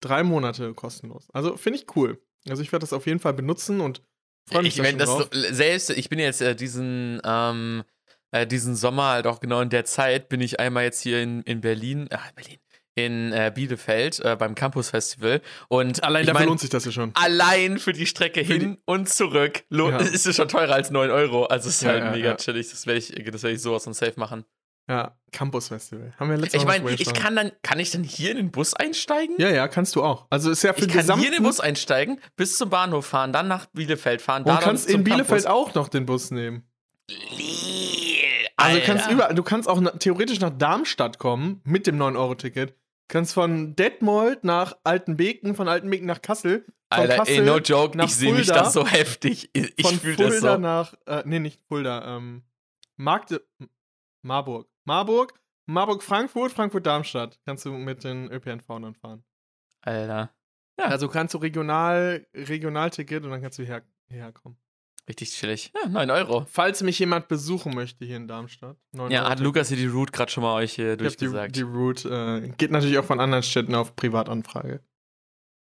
Drei Monate kostenlos. Also finde ich cool. Also ich werde das auf jeden Fall benutzen und freue mich Ich schon das drauf. selbst, ich bin jetzt äh, diesen, ähm, äh, diesen Sommer halt auch genau in der Zeit, bin ich einmal jetzt hier in, in Berlin, ach, Berlin, in äh, Bielefeld äh, beim Campus Festival. Und Allein dafür mein, lohnt sich das ja schon. allein für die Strecke Für hin und zurück lohnt, Ja. ist es schon teurer als 9 Euro. Also es ist Ja, halt ja, mega chillig. Das werde ich, das werde ich sowas von safe machen. Ja, Campus Festival. Haben wir letztes Ich meine, ich kann dann, kann ich dann hier in den Bus einsteigen? Ja, ja, kannst du auch. Also ist ja für ich kann gesamten, hier in den Bus einsteigen, bis zum Bahnhof fahren, dann nach Bielefeld fahren, und da dann kannst in Bielefeld Campus. auch noch den Bus nehmen. Lil, Also kannst über, du kannst auch na, theoretisch nach Darmstadt kommen mit dem 9-Euro-Ticket. Kannst von Detmold nach Altenbeken, von Altenbeken nach Kassel, von Alter, Kassel ey, no joke, nach ich sehe mich Fulda, das so heftig. Ich, ich von fühle Fulda das so. nach, äh, nee, nicht Fulda, ähm, Magde, Marburg. Marburg, Marburg, Frankfurt, Frankfurt, Darmstadt. Kannst du mit den ÖPNV dann fahren. Alter, Also kannst du regional, Regionalticket und dann kannst du her, hierher kommen. richtig chillig. Ja, 9 Euro. Falls mich jemand besuchen möchte hier in Darmstadt. 9 Ja, Euro hat. Lukas hier die Route gerade schon mal euch hier Ich hab die, durchgesagt. die Route äh, geht natürlich auch von anderen Städten auf Privatanfrage.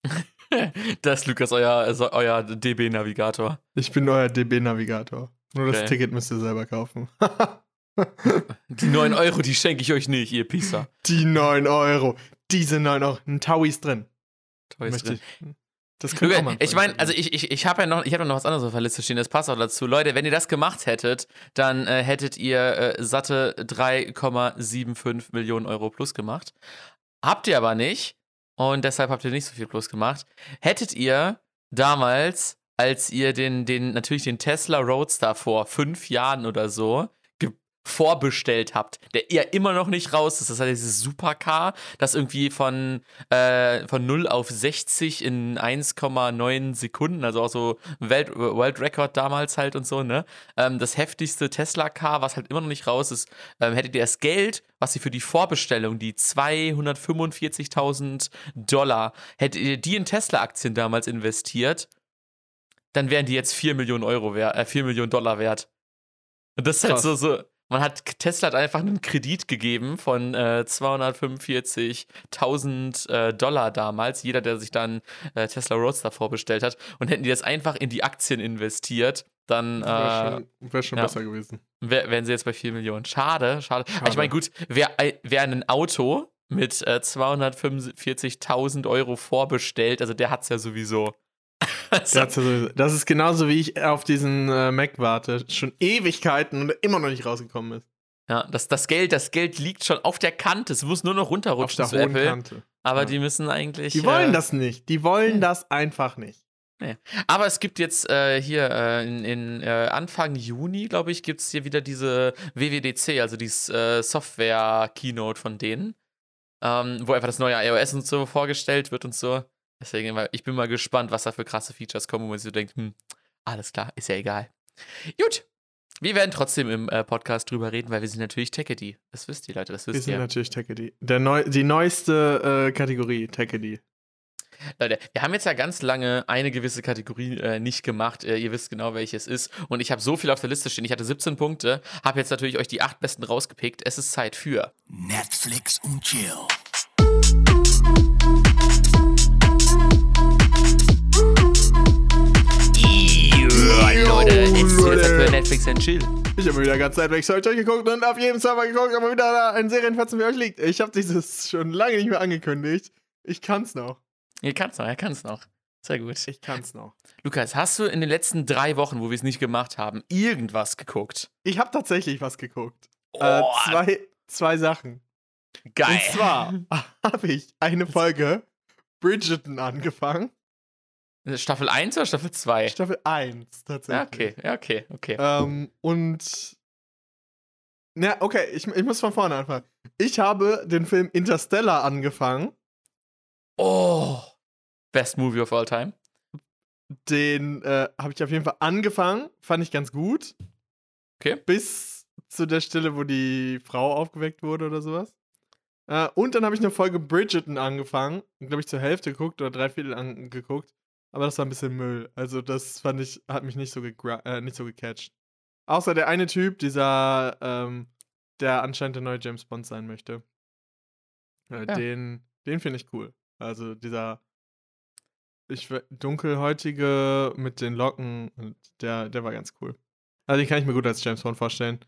das ist Lukas, euer, euer DB-Navigator. Ich bin euer DB-Navigator. Nur das Okay. Ticket müsst ihr selber kaufen. Die 9 Euro, die schenke ich euch nicht, ihr Pisser. Die 9 Euro. Diese 9 Euro. Ein Taui ist drin. Toll ist drin. ich. Das könnte Lukas, ein ich meine, also ich, ich, ich habe ja noch, ich habe noch was anderes auf der Liste stehen, das passt auch dazu. Leute, wenn ihr das gemacht hättet, dann äh, hättet ihr äh, satte 3,75 Millionen Euro plus gemacht. Habt ihr aber nicht und deshalb habt ihr nicht so viel plus gemacht. Hättet ihr damals, als ihr den, den, natürlich den Tesla Roadster vor fünf Jahren oder so vorbestellt habt, der ja immer noch nicht raus ist. Das heißt, dieses Supercar, das irgendwie von, äh, von 0 auf 60 in 1,9 Sekunden, also auch so Welt, World Record damals halt und so, ne? Ähm, das heftigste Tesla-Car, was halt immer noch nicht raus ist, ähm, hättet ihr das Geld, was ihr für die Vorbestellung, die 245.000 Dollar, hättet ihr die in Tesla-Aktien damals investiert, dann wären die jetzt 4 Millionen Euro wert, äh, 4 Millionen Dollar wert. Und das ist halt Krass. so, so, man hat, Tesla hat einfach einen Kredit gegeben von äh, 245.000 äh, Dollar damals, jeder, der sich dann äh, Tesla Roadster vorbestellt hat, und hätten die das einfach in die Aktien investiert, dann äh, Wäre schon, wär schon ja. besser gewesen. wär, wären sie jetzt bei 4 Millionen. Schade, schade. Schade. Ich meine, gut, wer, wer ein Auto mit äh, 245.000 Euro vorbestellt, also der hat es ja sowieso. Also, Der sowieso- Das ist genauso wie ich auf diesen äh, Mac warte. Schon Ewigkeiten und immer noch nicht rausgekommen ist. ja, das, das, Geld, das Geld liegt schon auf der Kante. Es muss nur noch Auf runterrutschen der zu hohen Apple. Kante. Aber Ja. die müssen eigentlich. Die wollen äh, das nicht. Die wollen nee. das einfach nicht. Aber es gibt jetzt äh, hier äh, in, in äh, Anfang Juni, glaube ich, gibt es hier wieder diese WWDC, also dieses äh, Software-Keynote von denen, ähm, wo einfach das neue iOS und so vorgestellt wird und so. Deswegen, weil ich bin mal gespannt, was da für krasse Features kommen, wo man sich so denkt, hm, alles klar, ist ja egal. Gut. Wir werden trotzdem im äh, Podcast drüber reden, weil wir sind natürlich Techedy. Das wisst ihr, Leute, das Wir wisst sind ihr. natürlich Techedy. Der neu, die neueste äh, Kategorie, Techedy. Leute, wir haben jetzt ja ganz lange eine gewisse Kategorie äh, nicht gemacht. Äh, ihr wisst genau, welche es ist. Und ich habe so viel auf der Liste stehen. Ich hatte 17 Punkte, habe jetzt natürlich euch die acht besten rausgepickt. Es ist Zeit für. Netflix und Chill. Leute, Zeit Leute. für Netflix and Chill. Ich habe wieder ganz Zeit weg Zeug geguckt und auf jedem Server geguckt, aber wieder da ein Serienfetzen für euch liegt. Ich habe dieses schon lange nicht mehr angekündigt. Ich kann's noch. Ihr kann's noch, er kann's noch. Sehr gut. Ich kann's noch. Lukas, hast du in den letzten drei Wochen, wo wir es nicht gemacht haben, irgendwas geguckt? Ich habe tatsächlich was geguckt. Äh, Oh, zwei, zwei Sachen. geil. Und zwar habe ich eine Folge Bridgerton angefangen. Staffel 1 oder Staffel 2? Staffel 1 tatsächlich. Ja, okay, ja, okay, okay. Ähm, und. Na, okay, ich, ich muss von vorne anfangen. Ich habe den Film Interstellar angefangen. Oh. Best Movie of all time. Den äh, habe ich auf jeden Fall angefangen. Fand ich ganz gut. Okay. Bis zu der Stelle, wo die Frau aufgeweckt wurde oder sowas. Äh, und dann habe ich eine Folge Bridgerton angefangen. Glaube ich zur Hälfte geguckt oder drei Viertel angeguckt. Aber das war ein bisschen Müll. Also das fand ich, hat mich nicht so, äh, nicht so gecatcht. Außer der eine Typ, dieser, ähm, der anscheinend der neue James Bond sein möchte. Äh, Ja. Den, den finde ich cool. Also dieser ich, dunkelhäutige mit den Locken, der, der war ganz cool. Also den kann ich mir gut als James Bond vorstellen.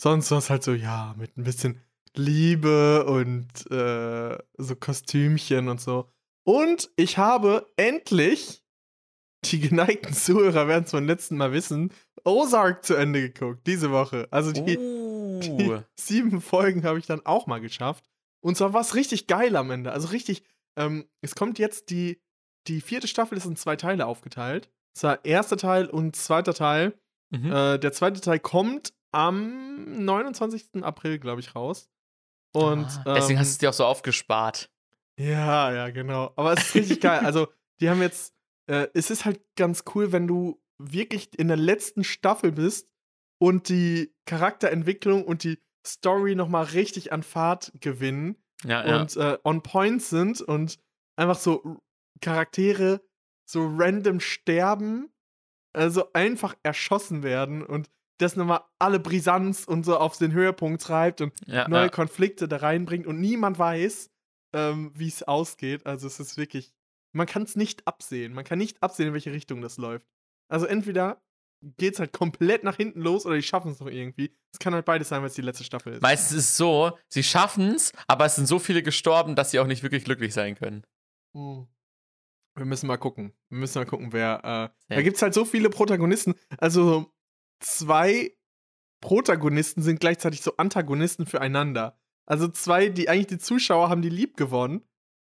Sonst war es halt so, ja, mit ein bisschen Liebe und äh, so Kostümchen und so. Und ich habe endlich, die geneigten Zuhörer werden es beim letzten Mal wissen, Ozark zu Ende geguckt, diese Woche. Also die, die Uh. sieben Folgen habe ich dann auch mal geschafft. Und zwar war es richtig geil am Ende. Also richtig, ähm, es kommt jetzt die, die vierte Staffel ist in zwei Teile aufgeteilt. Zwar erster Teil und zweiter Teil. Mhm. Äh, der zweite Teil kommt am 29. April, glaube ich, raus. Und Ah, deswegen ähm, hast du es dir auch so aufgespart. ja, ja, genau. Aber es ist richtig geil. Also, die haben jetzt, äh, es ist halt ganz cool, wenn du wirklich in der letzten Staffel bist und die Charakterentwicklung und die Story nochmal richtig an Fahrt gewinnen Ja, ja. und äh, on point sind und einfach so Charaktere so random sterben, also einfach erschossen werden und das nochmal alle Brisanz und so auf den Höhepunkt treibt und ja, neue ja. Konflikte da reinbringt und niemand weiß, ähm, wie es ausgeht. Also es ist wirklich, man kann es nicht absehen. Man kann nicht absehen, in welche Richtung das läuft. Also entweder geht es halt komplett nach hinten los oder die schaffen es noch irgendwie. Es kann halt beides sein, weil es die letzte Staffel ist. Meistens ist es so, sie schaffen es, aber es sind so viele gestorben, dass sie auch nicht wirklich glücklich sein können. Hm. Wir müssen mal gucken. Wir müssen mal gucken, wer. Äh, Ja. Da gibt es halt so viele Protagonisten. Also zwei Protagonisten sind gleichzeitig so Antagonisten füreinander. Also zwei, die eigentlich die Zuschauer haben die lieb gewonnen.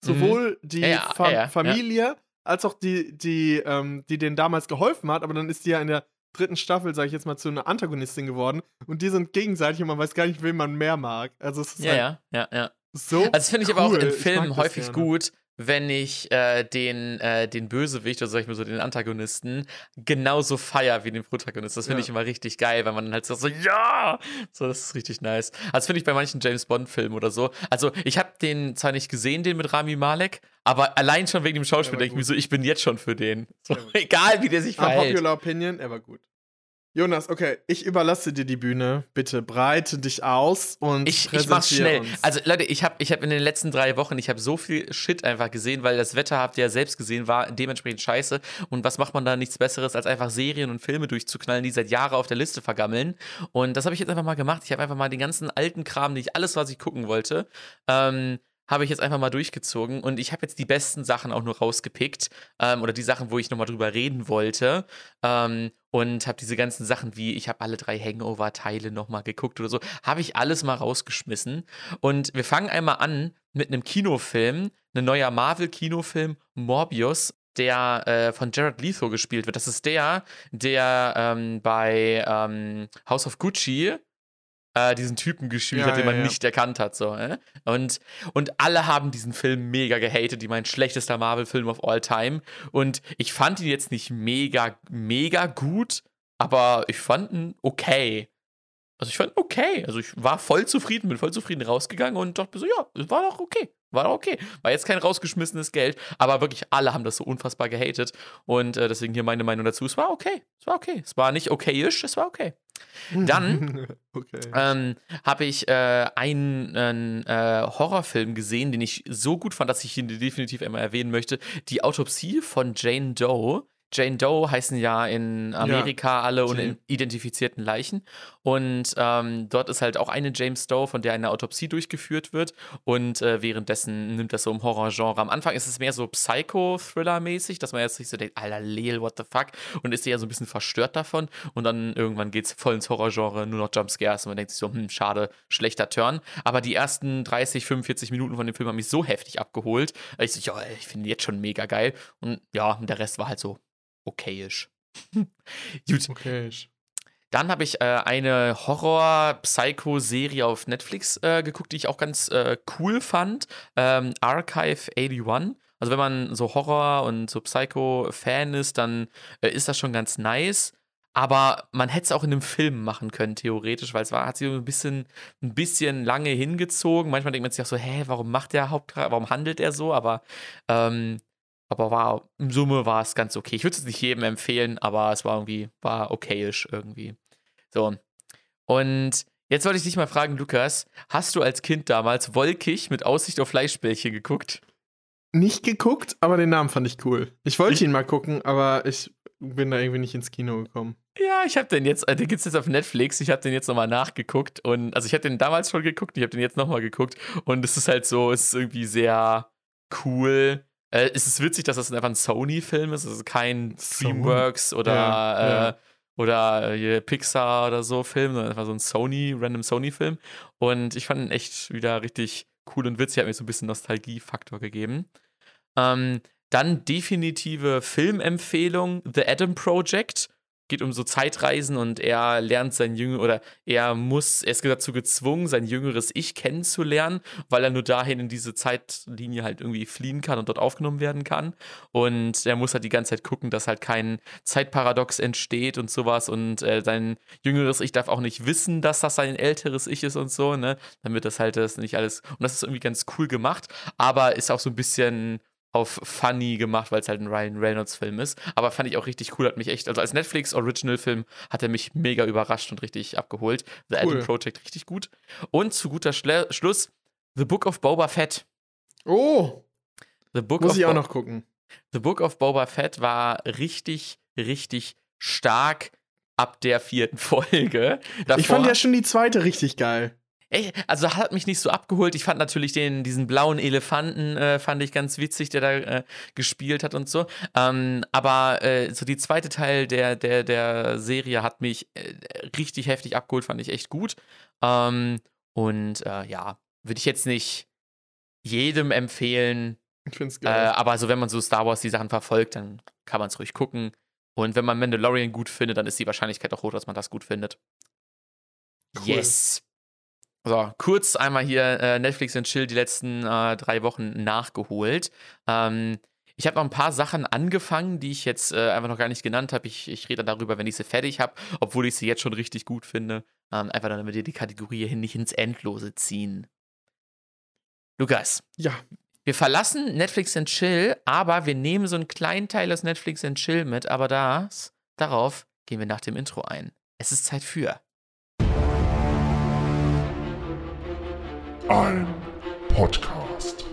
Sowohl die Mhm. Ja, ja, Fa ja. Familie als auch die, die, ähm, die denen damals geholfen hat, aber dann ist die ja in der dritten Staffel, sage ich jetzt mal, zu einer Antagonistin geworden. Und die sind gegenseitig und man weiß gar nicht, wen man mehr mag. Also es ist Ja, halt ja, ja, ja. so. Also das finde ich aber auch cool. in Filmen häufig gerne. gut, wenn ich äh, den, äh, den Bösewicht, oder sag ich mal so, den Antagonisten, genauso feier wie den Protagonist. Das finde Ja. ich immer richtig geil, weil man dann halt so, so, ja! So, das ist richtig nice. Also finde ich bei manchen James Bond-Filmen oder so. Also, ich habe den zwar nicht gesehen, den mit Rami Malek, aber allein schon wegen dem Schauspiel denke ich mir so, ich bin jetzt schon für den. So, egal wie der sich verhält. Unpopular Opinion, er war gut. Jonas, okay, ich überlasse dir die Bühne. Bitte breite dich aus und Ich, ich mach's schnell. Uns. Also Leute, ich habe ich hab in den letzten drei Wochen, ich habe so viel Shit einfach gesehen, weil das Wetter, habt ihr ja selbst gesehen, war dementsprechend scheiße. Und was macht man da nichts Besseres, als einfach Serien und Filme durchzuknallen, die seit Jahren auf der Liste vergammeln. Und das habe ich jetzt einfach mal gemacht. Ich habe einfach mal den ganzen alten Kram, nicht alles, was ich gucken wollte, ähm, habe ich jetzt einfach mal durchgezogen und ich habe jetzt die besten Sachen auch nur rausgepickt ähm, oder die Sachen, wo ich nochmal drüber reden wollte ähm, und habe diese ganzen Sachen wie, ich habe alle drei Hangover-Teile nochmal geguckt oder so, habe ich alles mal rausgeschmissen und wir fangen einmal an mit einem Kinofilm, ein neuer Marvel-Kinofilm, Morbius, der äh, von Jared Leto gespielt wird. Das ist der, der ähm, bei ähm, House of Gucci äh, diesen Typen gespielt Ja, hat, den ja, man ja. nicht erkannt hat. So, äh? und, und alle haben diesen Film mega gehatet, die mein schlechtester Marvel-Film of all time. Und ich fand ihn jetzt nicht mega, mega gut, aber ich fand ihn okay. Also ich fand ihn okay. Also ich war voll zufrieden, bin voll zufrieden rausgegangen und dachte mir so, ja, es war doch okay. War okay. War jetzt kein rausgeschmissenes Geld, aber wirklich alle haben das so unfassbar gehatet. Und äh, deswegen hier meine Meinung dazu. Es war okay. Es war okay. Es war nicht okayisch, es war okay. Dann okay. ähm, habe ich äh, einen, einen äh, Horrorfilm gesehen, den ich so gut fand, dass ich ihn definitiv einmal erwähnen möchte. Die Autopsie von Jane Doe. Jane Doe heißen ja in Amerika alle die. unidentifizierten Leichen. Und ähm, dort ist halt auch eine James Doe, von der eine Autopsie durchgeführt wird. Und äh, währenddessen nimmt das so im Horrorgenre. Am Anfang ist es mehr so Psycho-Thriller-mäßig, dass man jetzt sich so denkt, Alter, Leel, what the fuck? Und ist ja so ein bisschen verstört davon. Und dann irgendwann geht es voll ins Horrorgenre, nur noch Jumpscares. Und man denkt sich so, hm, schade, schlechter Turn. Aber die ersten 30, 45 Minuten von dem Film haben mich so heftig abgeholt. Ich so, ja, ich finde ihn jetzt schon mega geil. Und ja, der Rest war halt so okayisch. Gut, okay. dann habe ich äh, eine Horror-Psycho-Serie auf Netflix äh, geguckt, die ich auch ganz äh, cool fand. Ähm, Archive 81. Also wenn man so Horror und so Psycho-Fan ist, dann äh, ist das schon ganz nice. Aber man hätte es auch in einem Film machen können, theoretisch, weil es war, hat sich so ein bisschen, ein bisschen lange hingezogen. Manchmal denkt man sich auch so, hä, warum macht der Hauptcharakter, warum handelt er so? Aber, ähm, aber war, in Summe war es ganz okay. Ich würde es nicht jedem empfehlen, aber es war irgendwie, war okayisch irgendwie. So. Und jetzt wollte ich dich mal fragen, Lukas, hast du als Kind damals wolkig mit Aussicht auf Fleischbällchen geguckt? Nicht geguckt, aber den Namen fand ich cool. Ich wollte ihn mal gucken, aber ich bin da irgendwie nicht ins Kino gekommen. Ja, ich habe den jetzt, den gibt's jetzt auf Netflix. Ich habe den jetzt nochmal nachgeguckt und also ich habe den damals schon geguckt, ich habe den jetzt nochmal geguckt und es ist halt so, es ist irgendwie sehr cool. Äh, es ist witzig, dass das einfach ein Sony-Film ist, also kein Sony. Dreamworks oder Ja, ja. Äh, oder äh, hier Pixar oder so Film, sondern einfach so ein Sony, random Sony-Film. Und ich fand ihn echt wieder richtig cool und witzig, hat mir so ein bisschen Nostalgie-Faktor gegeben. Ähm, dann definitive Filmempfehlung: The Adam Project. Geht um so Zeitreisen und er lernt sein Jünger oder er muss, er ist dazu gezwungen, sein jüngeres Ich kennenzulernen, weil er nur dahin in diese Zeitlinie halt irgendwie fliehen kann und dort aufgenommen werden kann. Und er muss halt die ganze Zeit gucken, dass halt kein Zeitparadox entsteht und sowas. Und äh, sein jüngeres Ich darf auch nicht wissen, dass das sein älteres Ich ist und so, ne? Damit das halt das nicht alles. Und das ist irgendwie ganz cool gemacht, aber ist auch so ein bisschen auf funny gemacht, weil es halt ein Ryan Reynolds-Film ist. Aber fand ich auch richtig cool, hat mich echt, also als Netflix-Original-Film hat er mich mega überrascht und richtig abgeholt. The Cool. Adam Project richtig gut. Und zu guter Schle Schluss, The Book of Boba Fett. Oh, The Book muss of ich auch Bo- noch gucken. The Book of Boba Fett war richtig, richtig stark ab der vierten Folge. Ich fand Davor- ja schon die zweite richtig geil. Also hat mich nicht so abgeholt. Ich fand natürlich den, diesen blauen Elefanten, äh, fand ich ganz witzig, der da äh, gespielt hat und so. Ähm, aber äh, so die zweite Teil der, der, der Serie hat mich äh, richtig heftig abgeholt, fand ich echt gut. Ähm, und äh, ja, würde ich jetzt nicht jedem empfehlen, Ich find's äh, geil. aber so wenn man so Star Wars die Sachen verfolgt, dann kann man es ruhig gucken. Und wenn man Mandalorian gut findet, dann ist die Wahrscheinlichkeit auch hoch, dass man das gut findet. Cool. Yes. So, kurz einmal hier äh, Netflix und Chill die letzten äh, drei Wochen nachgeholt. Ähm, ich habe noch ein paar Sachen angefangen, die ich jetzt äh, einfach noch gar nicht genannt habe. Ich, ich rede darüber, wenn ich sie fertig habe, obwohl ich sie jetzt schon richtig gut finde. Ähm, einfach damit wir die Kategorie hin nicht ins Endlose ziehen. Lukas, Ja, wir verlassen Netflix and Chill, aber wir nehmen so einen kleinen Teil aus Netflix and Chill mit, aber das, darauf gehen wir nach dem Intro ein. Es ist Zeit für. Ein Podcast.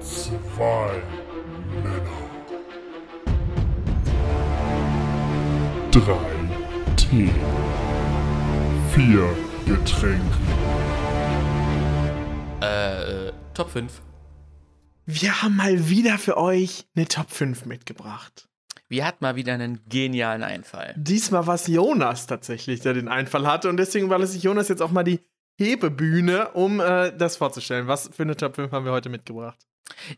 Zwei Männer. Drei Tee. Vier Getränke. Äh, äh, Top 5. Wir haben mal wieder für euch eine Top 5 mitgebracht. Wir hatten mal wieder einen genialen Einfall. Diesmal war es Jonas tatsächlich, der den Einfall hatte. Und deswegen war sich Jonas jetzt auch mal die Hebebühne, um äh, das vorzustellen. Was für eine Top 5 haben wir heute mitgebracht?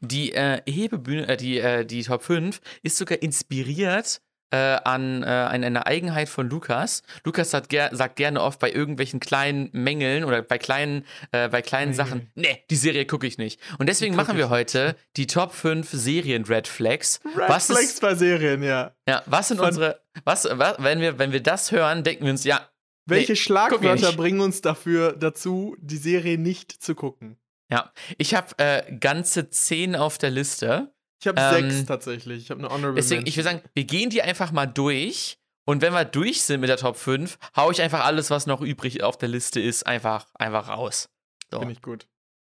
Die äh, Hebebühne, äh, die, äh, die Top 5 ist sogar inspiriert äh, an, äh, an eine Eigenheit von Lukas. Lukas sagt, ger sagt gerne oft bei irgendwelchen kleinen Mängeln oder bei kleinen, äh, bei kleinen Nee. Sachen, nee, die Serie gucke ich nicht. Und deswegen machen wir heute die Top 5 Serien-Red Flags. Red was Flags ist, bei Serien, ja. ja, was sind Von- unsere, was, was, wenn wir, wenn wir das hören, denken wir uns, ja, Welche Nee, Schlagwörter bringen uns dafür dazu, die Serie nicht zu gucken? ja. Ich habe äh, ganze 10 auf der Liste. Ich habe Ähm, sechs tatsächlich. Ich habe eine Honorable Deswegen, ich würde sagen, wir gehen die einfach mal durch. Und wenn wir durch sind mit der Top 5, hau ich einfach alles, was noch übrig auf der Liste ist, einfach, einfach raus. So. Finde ich gut.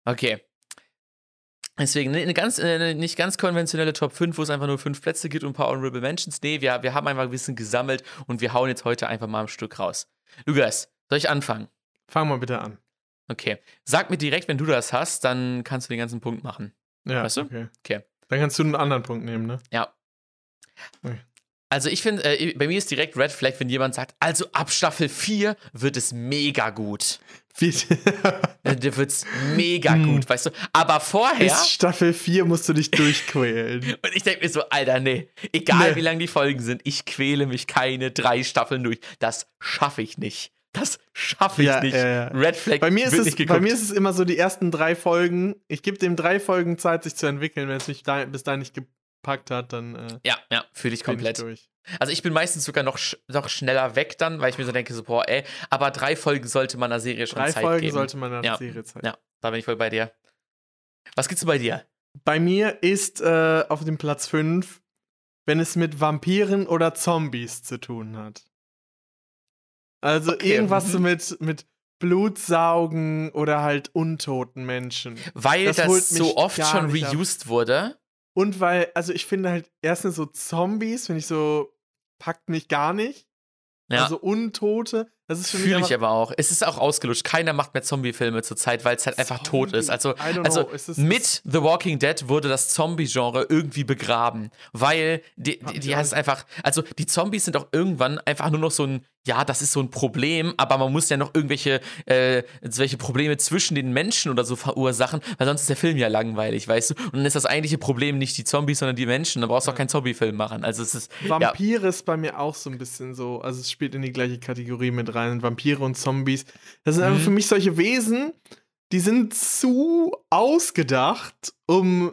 Okay. Deswegen ne, eine ganz, äh, eine nicht ganz konventionelle Top 5, wo es einfach nur fünf Plätze gibt und ein paar Honorable Mentions. Nee, wir, wir haben einfach ein bisschen gesammelt und wir hauen jetzt heute einfach mal ein Stück raus. Lukas, soll ich anfangen? Fang mal bitte an. Okay. Sag mir direkt, wenn du das hast, dann kannst du den ganzen Punkt machen. Ja, Weißt du? Okay. Okay. Dann kannst du einen anderen Punkt nehmen, ne? Ja. Okay. Also ich finde, äh, bei mir ist direkt Red Flag, wenn jemand sagt, also ab Staffel 4 wird es mega gut. Da wird's mega Hm. gut, weißt du? Aber vorher. Bis Staffel 4 musst du dich durchquälen. Und ich denke mir so, Alter, nee, egal Nee. wie lang die Folgen sind, ich quäle mich keine drei Staffeln durch. Das schaffe ich nicht. Das schaffe ich Ja, nicht. ja. Red Flag Bei mir, ist es, bei mir ist es immer so die ersten drei Folgen. Ich gebe dem drei Folgen Zeit, sich zu entwickeln. Wenn es mich da, bis dahin nicht gepackt hat, dann äh, ja, ja, fühle ich bin ich komplett. durch. Also ich bin meistens sogar noch, sch noch schneller weg dann, weil ich mir so denke, so, boah, ey, aber drei Folgen sollte man einer Serie schon Drei Zeit Folgen geben. sollte man einer Ja. Serie zeigen. Ja, da bin ich voll bei dir. Was gibt's bei dir? Bei mir ist äh, auf dem Platz 5, wenn es mit Vampiren oder Zombies zu tun hat. Also Okay, irgendwas so mit, mit Blutsaugen oder halt untoten Menschen. Weil Das das, so oft schon nicht ab. reused wurde. Und weil, also ich finde halt, erstens so Zombies, finde ich so, packt mich gar nicht. Ja. Also Untote, das ist Fühle ich aber auch. Es ist auch ausgelutscht. Keiner macht mehr Zombie-Filme zurzeit, weil es halt einfach tot ist. Also, also know, mit The Walking Dead wurde das Zombie-Genre irgendwie begraben. Weil die, die, die heißt einfach, also die Zombies sind auch irgendwann einfach nur noch so ein, ja, das ist so ein Problem, aber man muss ja noch irgendwelche äh, welche Probleme zwischen den Menschen oder so verursachen, weil sonst ist der Film ja langweilig, weißt du? Und dann ist das eigentliche Problem nicht die Zombies, sondern die Menschen. Dann brauchst du auch keinen Zombie-Film machen. Also es ist. Ja, Vampire ist bei mir auch so ein bisschen so, also es spielt in die gleiche Kategorie mit rein. Vampire und Zombies. Das sind einfach Mhm. für mich solche Wesen, die sind zu ausgedacht, um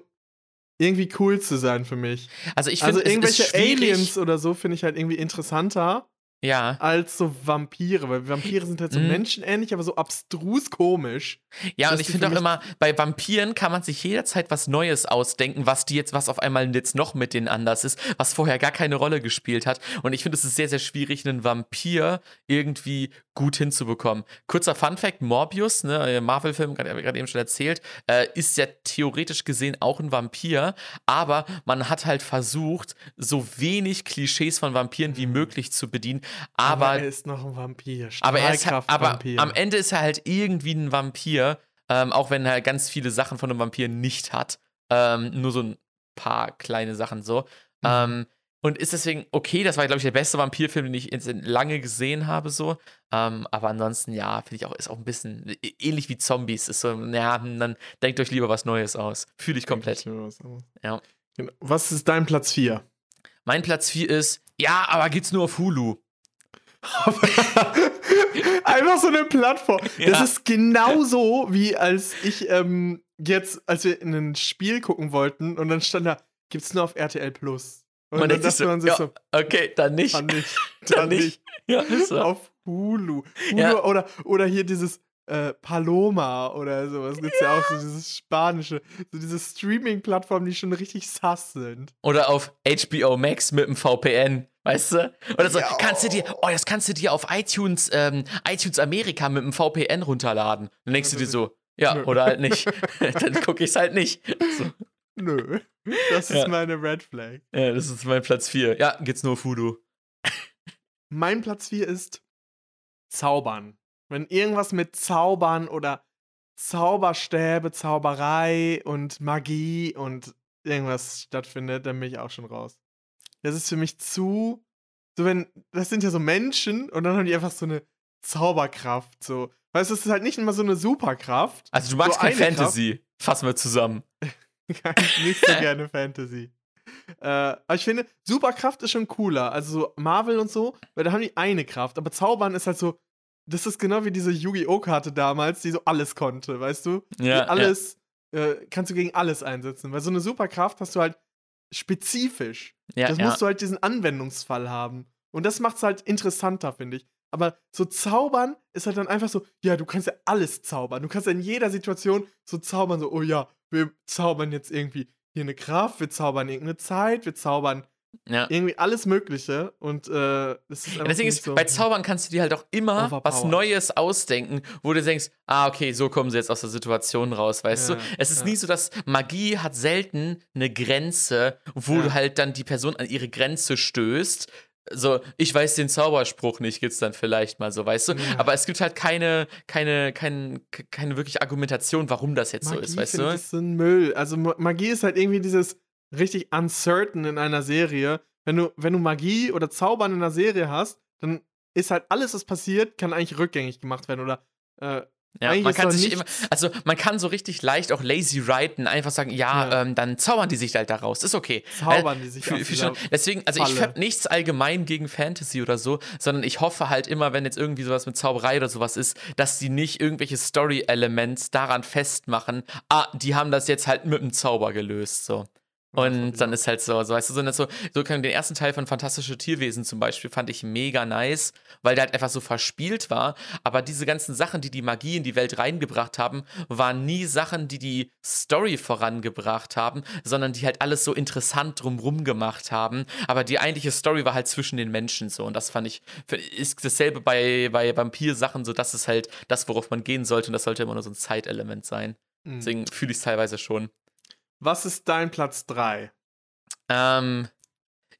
irgendwie cool zu sein für mich. also ich Also finde, es irgendwelche. Aliens oder so finde ich halt irgendwie interessanter Ja. als so Vampire, weil Vampire sind halt so Mhm. menschenähnlich, aber so abstrus komisch. Ja, und ich finde auch immer, bei Vampiren kann man sich jederzeit was Neues ausdenken, was die jetzt, was auf einmal jetzt noch mit denen anders ist, was vorher gar keine Rolle gespielt hat. Und ich finde, es ist sehr, sehr schwierig, einen Vampir irgendwie gut hinzubekommen. Kurzer Fun-Fact: Morbius, ne, Marvel-Film, gerade hab ich gerade eben schon erzählt, äh, ist ja theoretisch gesehen auch ein Vampir, aber man hat halt versucht, so wenig Klischees von Vampiren wie möglich zu bedienen, aber er ist noch ein Vampir. aber, er ist aber am Ende ist er halt irgendwie ein Vampir, ähm, auch wenn er ganz viele Sachen von einem Vampir nicht hat. Ähm, nur so ein paar kleine Sachen so. Mhm. Ähm, und ist deswegen okay, das war, glaube ich, der beste Vampirfilm, den ich lange gesehen habe, so. Ähm, aber ansonsten, ja, finde ich auch, ist auch ein bisschen ä- ähnlich wie Zombies. Ist so, ja, hm, dann denkt euch lieber was Neues aus. Fühle ich komplett. Ja. Genau. Was ist dein Platz 4? Mein Platz 4 ist, ja, aber gibt's nur auf Hulu. Einfach so eine Plattform. Ja. Das ist genauso wie als ich ähm, jetzt, als wir in ein Spiel gucken wollten und dann stand da, gibt's nur auf RTL Plus. Und Man dann dachte man sich ja, so, Okay, dann nicht. dann nicht, Dann dann nicht. Ja, so. Auf Hulu. Hulu Ja. oder, oder hier dieses äh, Paloma oder sowas. Gibt's ja. ja auch so dieses spanische, so diese Streaming-Plattformen, die schon richtig sass sind. Oder auf HBO Max mit dem VPN, weißt du? Oder so, ja. kannst du dir, oh, das kannst du dir auf iTunes, ähm, iTunes Amerika mit dem VPN runterladen. Dann denkst du dir so, ja, Nö. oder halt nicht. Dann gucke ich es halt nicht. So. Nö. Das ist ja. meine Red Flag. Ja, das ist mein Platz 4. Ja, geht's nur Fudu. Mein Platz 4 ist Zaubern. Wenn irgendwas mit Zaubern oder Zauberstäbe, Zauberei und Magie und irgendwas stattfindet, dann bin ich auch schon raus. Das ist für mich zu. So, wenn. Das sind ja so Menschen und dann haben die einfach so eine Zauberkraft. So. Weißt du, es ist halt nicht immer so eine Superkraft. Also, du magst so keine Fantasy. Kraft. Fassen wir zusammen. nicht so gerne Fantasy. Äh, aber ich finde, Superkraft ist schon cooler. Also so Marvel und so, weil da haben die eine Kraft. Aber Zaubern ist halt so, das ist genau wie diese Yu-Gi-Oh! Karte damals, die so alles konnte, weißt du? Ja. Die alles, ja. Äh, kannst du gegen alles einsetzen. Weil so eine Superkraft hast du halt spezifisch. Ja, das musst ja. du halt diesen Anwendungsfall haben. Und das macht es halt interessanter, finde ich. Aber so zaubern ist halt dann einfach so, ja, du kannst ja alles zaubern. Du kannst ja in jeder Situation so zaubern, so, oh ja, wir zaubern jetzt irgendwie hier eine Kraft, wir zaubern irgendeine Zeit, wir zaubern ja. irgendwie alles Mögliche. Und äh, das ist ja, Deswegen ist, so bei Zaubern kannst du dir halt auch immer was Neues ausdenken, wo du denkst, ah, okay, so kommen sie jetzt aus der Situation raus, weißt ja, du? Es ist nie so, dass Magie hat selten eine Grenze, wo du halt dann die Person an ihre Grenze stößt, so, ich weiß den Zauberspruch nicht, gibt's dann vielleicht mal so, weißt du? Aber es gibt halt keine, keine, keine, keine wirkliche Argumentation, warum das jetzt Magie so ist, weißt du? Das ist ein Müll. Also Magie ist halt irgendwie dieses richtig uncertain in einer Serie. Wenn du, wenn du Magie oder Zaubern in einer Serie hast, dann ist halt alles, was passiert, kann eigentlich rückgängig gemacht werden oder äh, ja, man kann sich immer, also man kann so richtig leicht auch lazy writen, einfach sagen, ja, ja. Ähm, dann zaubern die sich halt daraus, ist okay. Zaubern die sich für, für schon, Deswegen, also Falle. ich habe nichts allgemein gegen Fantasy oder so, sondern ich hoffe halt immer, wenn jetzt irgendwie sowas mit Zauberei oder sowas ist, dass die nicht irgendwelche Story-Elements daran festmachen, ah, die haben das jetzt halt mit dem Zauber gelöst, so. Und dann ist halt so, so weißt du, so, so, so den ersten Teil von Fantastische Tierwesen zum Beispiel fand ich mega nice, weil der halt einfach so verspielt war. Aber diese ganzen Sachen, die die Magie in die Welt reingebracht haben, waren nie Sachen, die die Story vorangebracht haben, sondern die halt alles so interessant drumrum gemacht haben. Aber die eigentliche Story war halt zwischen den Menschen so. Und das fand ich, ist dasselbe bei, bei Vampir-Sachen, so das ist halt das, worauf man gehen sollte. Und das sollte immer nur so ein Zeitelement sein. Mhm. Deswegen fühle ich es teilweise schon. Was ist dein Platz 3? Ähm,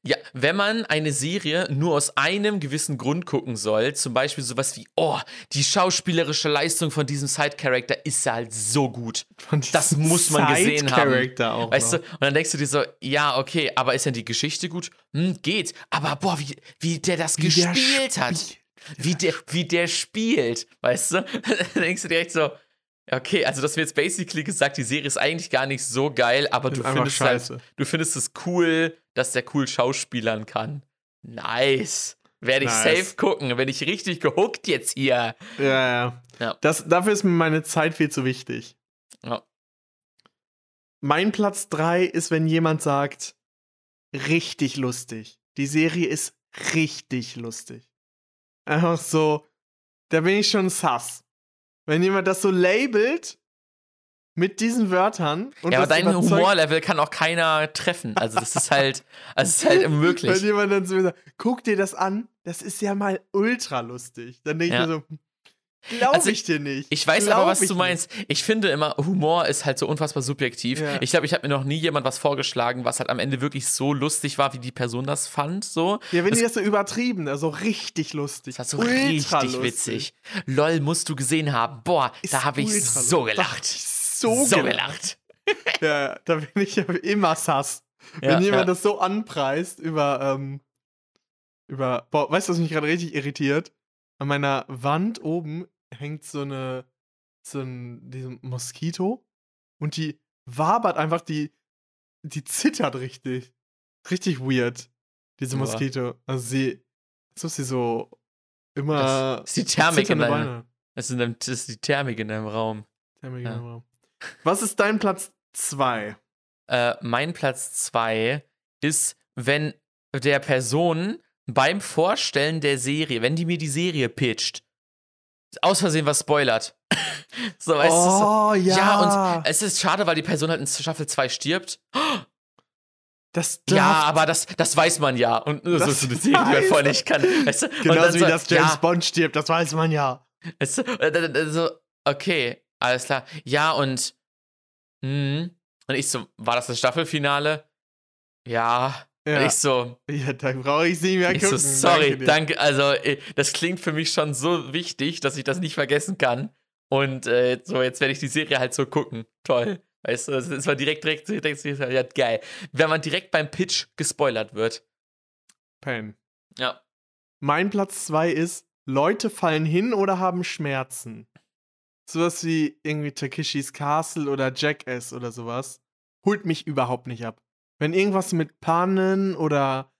ja, wenn man eine Serie nur aus einem gewissen Grund gucken soll, zum Beispiel sowas wie, oh, die schauspielerische Leistung von diesem Side-Character ist ja halt so gut. Das muss man gesehen haben. Auch weißt noch. du? Und dann denkst du dir so, ja, okay, aber ist denn die Geschichte gut? Hm, geht. Aber boah, wie, wie der das wie gespielt der hat. Wie der, wie der spielt, weißt du? dann denkst du direkt so, Okay, also das wird jetzt basically gesagt, die Serie ist eigentlich gar nicht so geil, aber du findest, halt, du findest es cool, dass der cool schauspielern kann. Nice. Werde ich nice. safe gucken, wenn ich richtig gehuckt jetzt hier. Ja, ja. ja. Das, dafür ist mir meine Zeit viel zu wichtig. Ja. Mein Platz 3 ist, wenn jemand sagt, richtig lustig. Die Serie ist richtig lustig. Einfach so, da bin ich schon sass. Wenn jemand das so labelt mit diesen Wörtern. Und ja, aber dein Humorlevel kann auch keiner treffen. Also das ist halt, also es ist halt unmöglich. Wenn jemand dann zu mir sagt, guck dir das an, das ist ja mal ultra lustig. Dann denke ja. ich mir so, Glaube also, ich dir nicht. Ich weiß Glaub aber, was du meinst. Nicht. Ich finde immer, Humor ist halt so unfassbar subjektiv. Ja. Ich glaube, ich habe mir noch nie jemand was vorgeschlagen, was halt am Ende wirklich so lustig war, wie die Person das fand. So. Ja, wenn das, die das so übertrieben, so also richtig lustig. Das war so Ultra richtig lustig. witzig. LOL musst du gesehen haben. Boah, ist da habe ich so gelacht. so, so gelacht. ja, da bin ich ja immer sass. Ja, wenn jemand ja. das so anpreist über, ähm, über, boah, weißt du, was mich gerade richtig irritiert? An meiner Wand oben hängt so eine, so ein, diesem Moskito und die wabert einfach, die, die zittert richtig. Richtig weird, diese ja. Moskito. Also sie, als ob sie so immer. Das ist die Thermik in deinem, das ist, das ist die Thermik in deinem Raum. Thermik ja. in deinem Raum. Was ist dein Platz 2? Äh, mein Platz 2 ist, wenn der Person beim Vorstellen der Serie, wenn die mir die Serie pitcht, aus Versehen was spoilert. so, weißt du, so, oh, ja. ja, und es ist schade, weil die Person halt in Staffel 2 stirbt. das Ja, aber das, das weiß man ja. Und so Das ist eine Serie, vorher nicht kann. Weißt du? Genauso wie so, das James ja, Bond stirbt, das weiß man ja. Weißt du? Dann so, okay, alles klar. Ja, und. Hm. Und ich so, war das das Staffelfinale? Ja. Ja, ich so, ja da brauche ich nicht mehr ich gucken. so, sorry, dir. danke. Also, äh, das klingt für mich schon so wichtig, dass ich das nicht vergessen kann. Und äh, so, jetzt werde ich die Serie halt so gucken. Toll. Weißt du, das ist mal direkt, direkt, direkt, direkt, ja, geil. Wenn man direkt beim Pitch gespoilert wird. Pen. Ja. Mein Platz 2 ist, Leute fallen hin oder haben Schmerzen. Sowas wie irgendwie Takeshis Castle oder Jackass oder sowas. Holt mich überhaupt nicht ab. Wenn irgendwas mit Pannen oder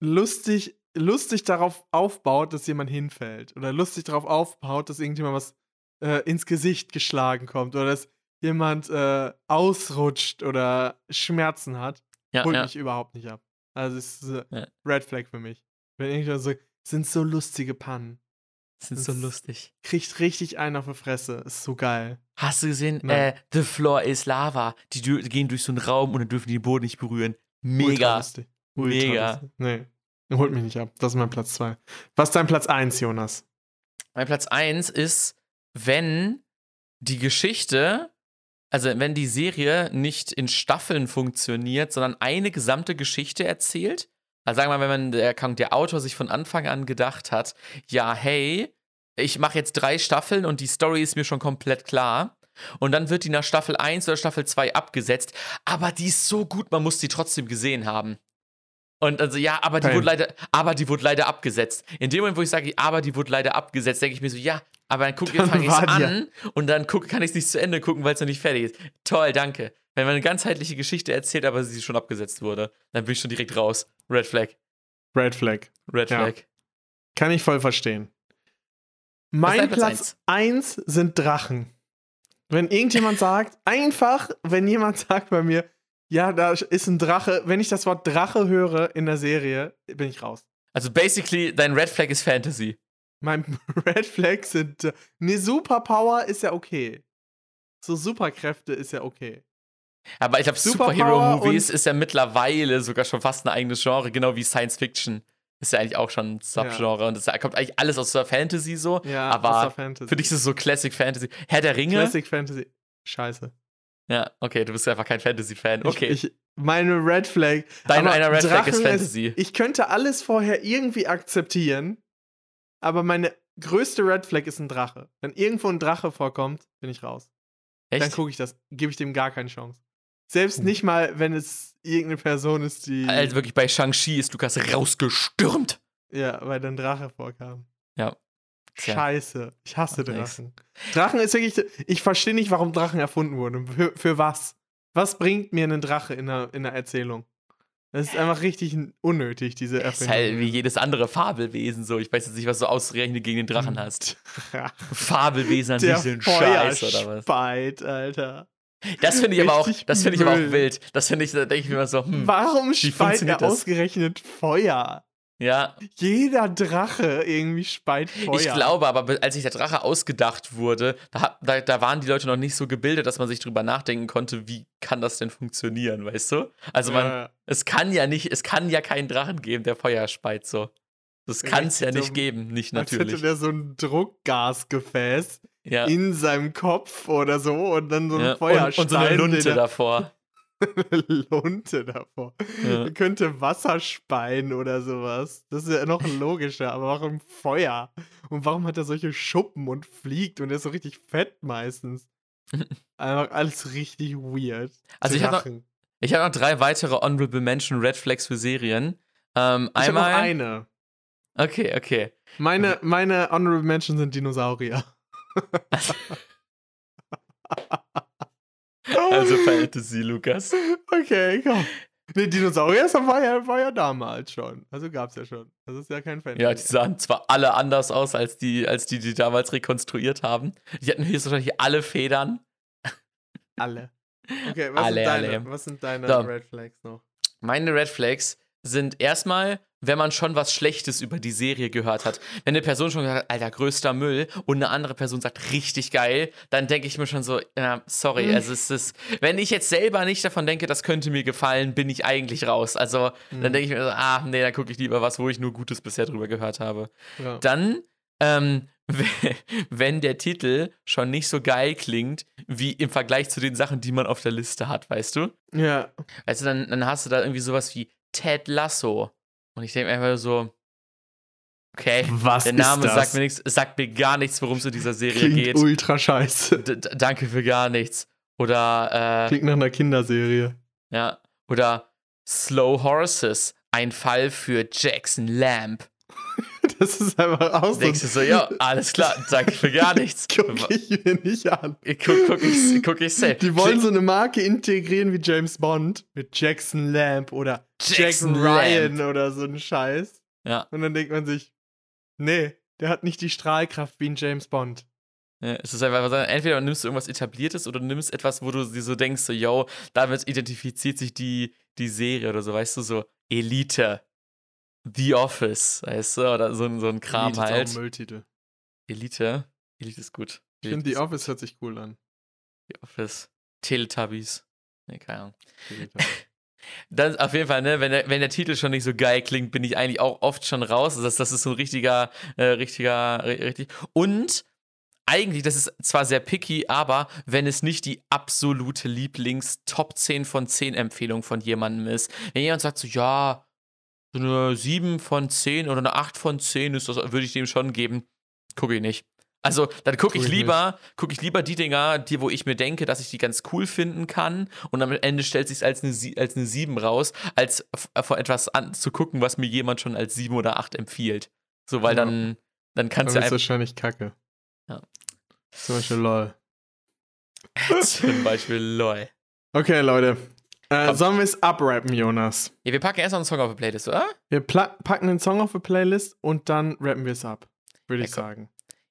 lustig, lustig darauf aufbaut, dass jemand hinfällt. Oder lustig darauf aufbaut, dass irgendjemand was äh, ins Gesicht geschlagen kommt. Oder dass jemand äh, ausrutscht oder Schmerzen hat Ja, holt ja. mich überhaupt nicht ab. Also es ist äh, Ja. Red Flag für mich. Wenn irgendjemand so, sind so lustige Pannen. Das ist so lustig. Kriegt richtig einen auf die Fresse. Ist so geil. Hast du gesehen? Äh, The Floor is Lava. Die gehen durch so einen Raum und dann dürfen die den Boden nicht berühren. Ultra Mega. lustig. Mega. lustig. Nee. Holt mich nicht ab. Das ist mein Platz 2. Was ist dein Platz 1, Jonas? Mein Platz 1 ist, wenn die Geschichte, also wenn die Serie nicht in Staffeln funktioniert, sondern eine gesamte Geschichte erzählt. Also sagen wir mal, wenn man der, der Autor sich von Anfang an gedacht hat, ja, hey, ich mache jetzt drei Staffeln und die Story ist mir schon komplett klar. Und dann wird die nach Staffel 1 oder Staffel 2 abgesetzt. Aber die ist so gut, man muss die trotzdem gesehen haben. Und also, ja, aber die, wurde leider, aber die wurde leider abgesetzt. In dem Moment, wo ich sage, aber die wurde leider abgesetzt, denke ich mir so, ja, aber dann gucke Dann ich es die ja- an und dann guck, kann ich es nicht zu Ende gucken, weil es noch nicht fertig ist. Toll, danke. Wenn man eine ganzheitliche Geschichte erzählt, aber sie schon abgesetzt wurde, dann bin ich schon direkt raus. Red Flag. Red Flag. Red Ja. Flag. Kann ich voll verstehen. Mein Platz Platz 1 sind Drachen. Wenn irgendjemand sagt, einfach, wenn jemand sagt bei mir, ja, da ist ein Drache, wenn ich das Wort Drache höre in der Serie, bin ich raus. Also basically, dein Red Flag ist Fantasy. Mein Red Flag sind. Ne, Superpower ist ja okay. So Superkräfte ist ja okay. Aber ich glaube, Superhero-Movies ist ja mittlerweile sogar schon fast ein eigenes Genre, genau wie Science Fiction. Ist ja eigentlich auch schon ein Subgenre. Und das kommt eigentlich alles aus der Fantasy so. Ja, aber für dich ist es so Classic Fantasy. Herr der Ringe? Classic Fantasy. Scheiße. Ja, okay, du bist einfach kein Fantasy-Fan. Ich- Okay. Ich, meine Red Flag. Dein aber einer Red Flag ist Drachen Fantasy. ich könnte alles vorher irgendwie akzeptieren, aber meine größte Red Flag ist ein Drache. Wenn irgendwo ein Drache vorkommt, bin ich raus. Dann Echt? gucke ich das, gebe ich dem gar keine Chance. Selbst Puh. nicht mal, wenn es irgendeine Person ist, die. Also wirklich bei Shang-Chi ist Lukas rausgestürmt. Ja, weil dann Drache vorkam. Ja. Tja. Scheiße. Ich hasse Macht nix. Drachen. Drachen ist wirklich. Ich verstehe nicht, warum Drachen erfunden wurden. Für, für was? Was bringt mir ein Drache in einer, in einer Erzählung? Das ist einfach richtig unnötig, diese Das ist Erfindung. halt wie jedes andere Fabelwesen so. Ich weiß jetzt nicht, was du ausgerechnet gegen den Drachen hast. Fabelwesen an sich sind Scheiß oder was? Feuerspeit, Alter. Das finde ich aber auch, das finde ich aber auch wild. Das finde ich, da denke ich mir immer so, hm, Warum speit er das? ausgerechnet Feuer? ja. Jeder Drache irgendwie speit Feuer. Ich glaube aber, be- als sich der Drache ausgedacht wurde, da, da, da waren die Leute noch nicht so gebildet, dass man sich drüber nachdenken konnte, wie kann das denn funktionieren, weißt du? Also man, Ja, es kann ja nicht, es kann ja keinen Drachen geben, der Feuer speit so. Das kann es ja nicht geben, nicht als hätte natürlich. der so ein Druckgasgefäß Ja. in seinem Kopf oder so und dann so ein ja. Und, Feuerstein. und so eine Lunte davor. Lunte davor. Ja. Er könnte Wasser speien oder sowas. Das ist ja noch logischer, aber warum Feuer? Und warum hat er solche Schuppen und fliegt und er ist so richtig fett meistens? Einfach alles richtig weird. Also ich hab noch-. Ich habe noch drei weitere Honorable Mention Red Flags für Serien. Ähm, Ich habe noch einmal. eine. Okay, okay. Meine, meine Honorable Mentions sind Dinosaurier. Also Fantasy, Lukas. Okay, komm. Ne, Dinosaurier war ja, war ja damals schon. Also gab's ja schon. Das ist ja kein Fantasy. Ja, die sahen zwar alle anders aus als die, als die, die damals rekonstruiert haben. Die hatten höchstwahrscheinlich alle Federn. alle. Okay, was Alle, sind deine, alle. Was sind deine So. Red Flags noch? Meine Red Flags sind erstmal wenn man schon was Schlechtes über die Serie gehört hat. Wenn eine Person schon hat, Alter, größter Müll, und eine andere Person sagt, richtig geil, dann denke ich mir schon so, ja, sorry, Mhm. also es ist, wenn ich jetzt selber nicht davon denke, das könnte mir gefallen, bin ich eigentlich raus. Also Mhm. dann denke ich mir so, ah, nee, dann gucke ich lieber was, wo ich nur Gutes bisher drüber gehört habe. Ja. Dann, ähm, wenn der Titel schon nicht so geil klingt, wie im Vergleich zu den Sachen, die man auf der Liste hat, weißt du? ja. Also dann, dann hast du da irgendwie sowas wie Ted Lasso. Und ich denke mir einfach so, okay, Was der ist Name das? sagt mir nichts, sagt mir gar nichts, worum es in dieser Serie Klingt geht. ultra scheiße. D- danke für gar nichts. Oder, äh, Klingt nach einer Kinderserie. ja, oder Slow Horses, ein Fall für Jackson Lamb. Das ist einfach aus. Denkst du so, ja, alles klar, danke für gar nichts. Guck ich mir nicht an. Guck, guck ich, guck ich safe. Die wollen so eine Marke integrieren wie James Bond mit Jackson Lamb oder Jackson Jackson Ryan oder so ein Scheiß. Ja. Und dann denkt man sich, nee, der hat nicht die Strahlkraft wie ein James Bond. Ja, es ist einfach, so, entweder nimmst du irgendwas Etabliertes oder du nimmst etwas, wo du dir so denkst, so, yo, damit identifiziert sich die, die Serie oder so, weißt du, so Elite, The Office, weißt du, oder so, ein- so ein Kram Elite ist auch halt. ein Mülltitel. Elite, Elite ist gut. Ich finde, The Office hört sich cool an. The Office. Teletubbies. Nee, keine Ahnung. Das auf jeden Fall, ne, wenn der, wenn der Titel schon nicht so geil klingt, bin ich eigentlich auch oft schon raus. Das, das ist so ein richtiger, äh, richtiger, ri- richtig. Und eigentlich, das ist zwar sehr picky, aber wenn es nicht die absolute Lieblings-Top 10 von 10 Empfehlung von jemandem ist, wenn jemand sagt so, ja, so eine 7 von 10 oder eine 8 von 10 ist das, würde ich dem schon geben, gucke ich nicht. Also, dann gucke ich lieber, gucke ich lieber die Dinger, die, wo ich mir denke, dass ich die ganz cool finden kann. Und am Ende stellt sich als eine, als eine 7 raus, als f- vor etwas an, zu gucken, was mir jemand schon als 7 oder 8 empfiehlt. So, weil Ja. dann, dann Dann kannst ist du einfach wahrscheinlich kacke. Ja. Zum Beispiel LOL. zum Beispiel LOL. Okay, Leute. Äh, sollen wir es abrappen, Jonas? Ja, wir packen erst noch einen Song auf die Playlist, oder? Wir packen den Song auf die Playlist und dann rappen wir es ab. Würde Ja, ich komm. sagen.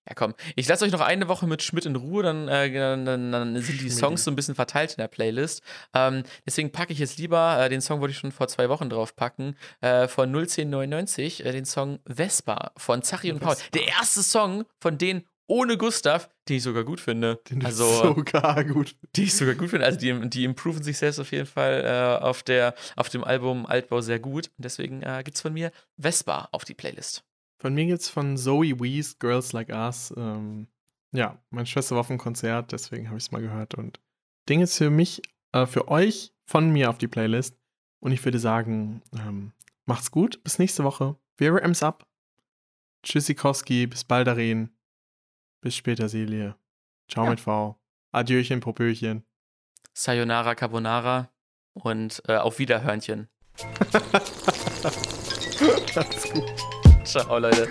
Ja, komm. Ich lasse euch noch eine Woche mit Schmidt in Ruhe, dann, äh, dann, dann, sind die. Songs so ein bisschen verteilt in der Playlist. Ähm, deswegen packe ich jetzt lieber, äh, den Song wollte ich schon vor zwei Wochen drauf packen, äh, von 01099, äh, den Song Vespa von Zachi und Paul. Vespa. Der erste Song von denen ohne Gustav, den ich sogar gut finde. Den du also, sogar gut. die ich sogar gut finde. Also, die, die improven sich selbst auf jeden Fall äh, auf, der, auf dem Album Altbau sehr gut. Und deswegen äh, gibt es von mir Vespa auf die Playlist. Von mir gibt's von Zoe Wees, Girls Like Us. Ähm, ja, meine Schwester war auf dem Konzert, deswegen habe ich es mal gehört. Und Ding ist für mich, äh, für euch, von mir auf die Playlist. Und ich würde sagen, ähm, macht's gut, bis nächste Woche. Wir ram's ab. Tschüssikowski, bis bald, Darin. Bis später, Selie. Ciao Ja. mit V. Adieuchen, Popöchen. Sayonara Carbonara und äh, auf Wiederhörnchen. Macht's gut. Ciao, Leute.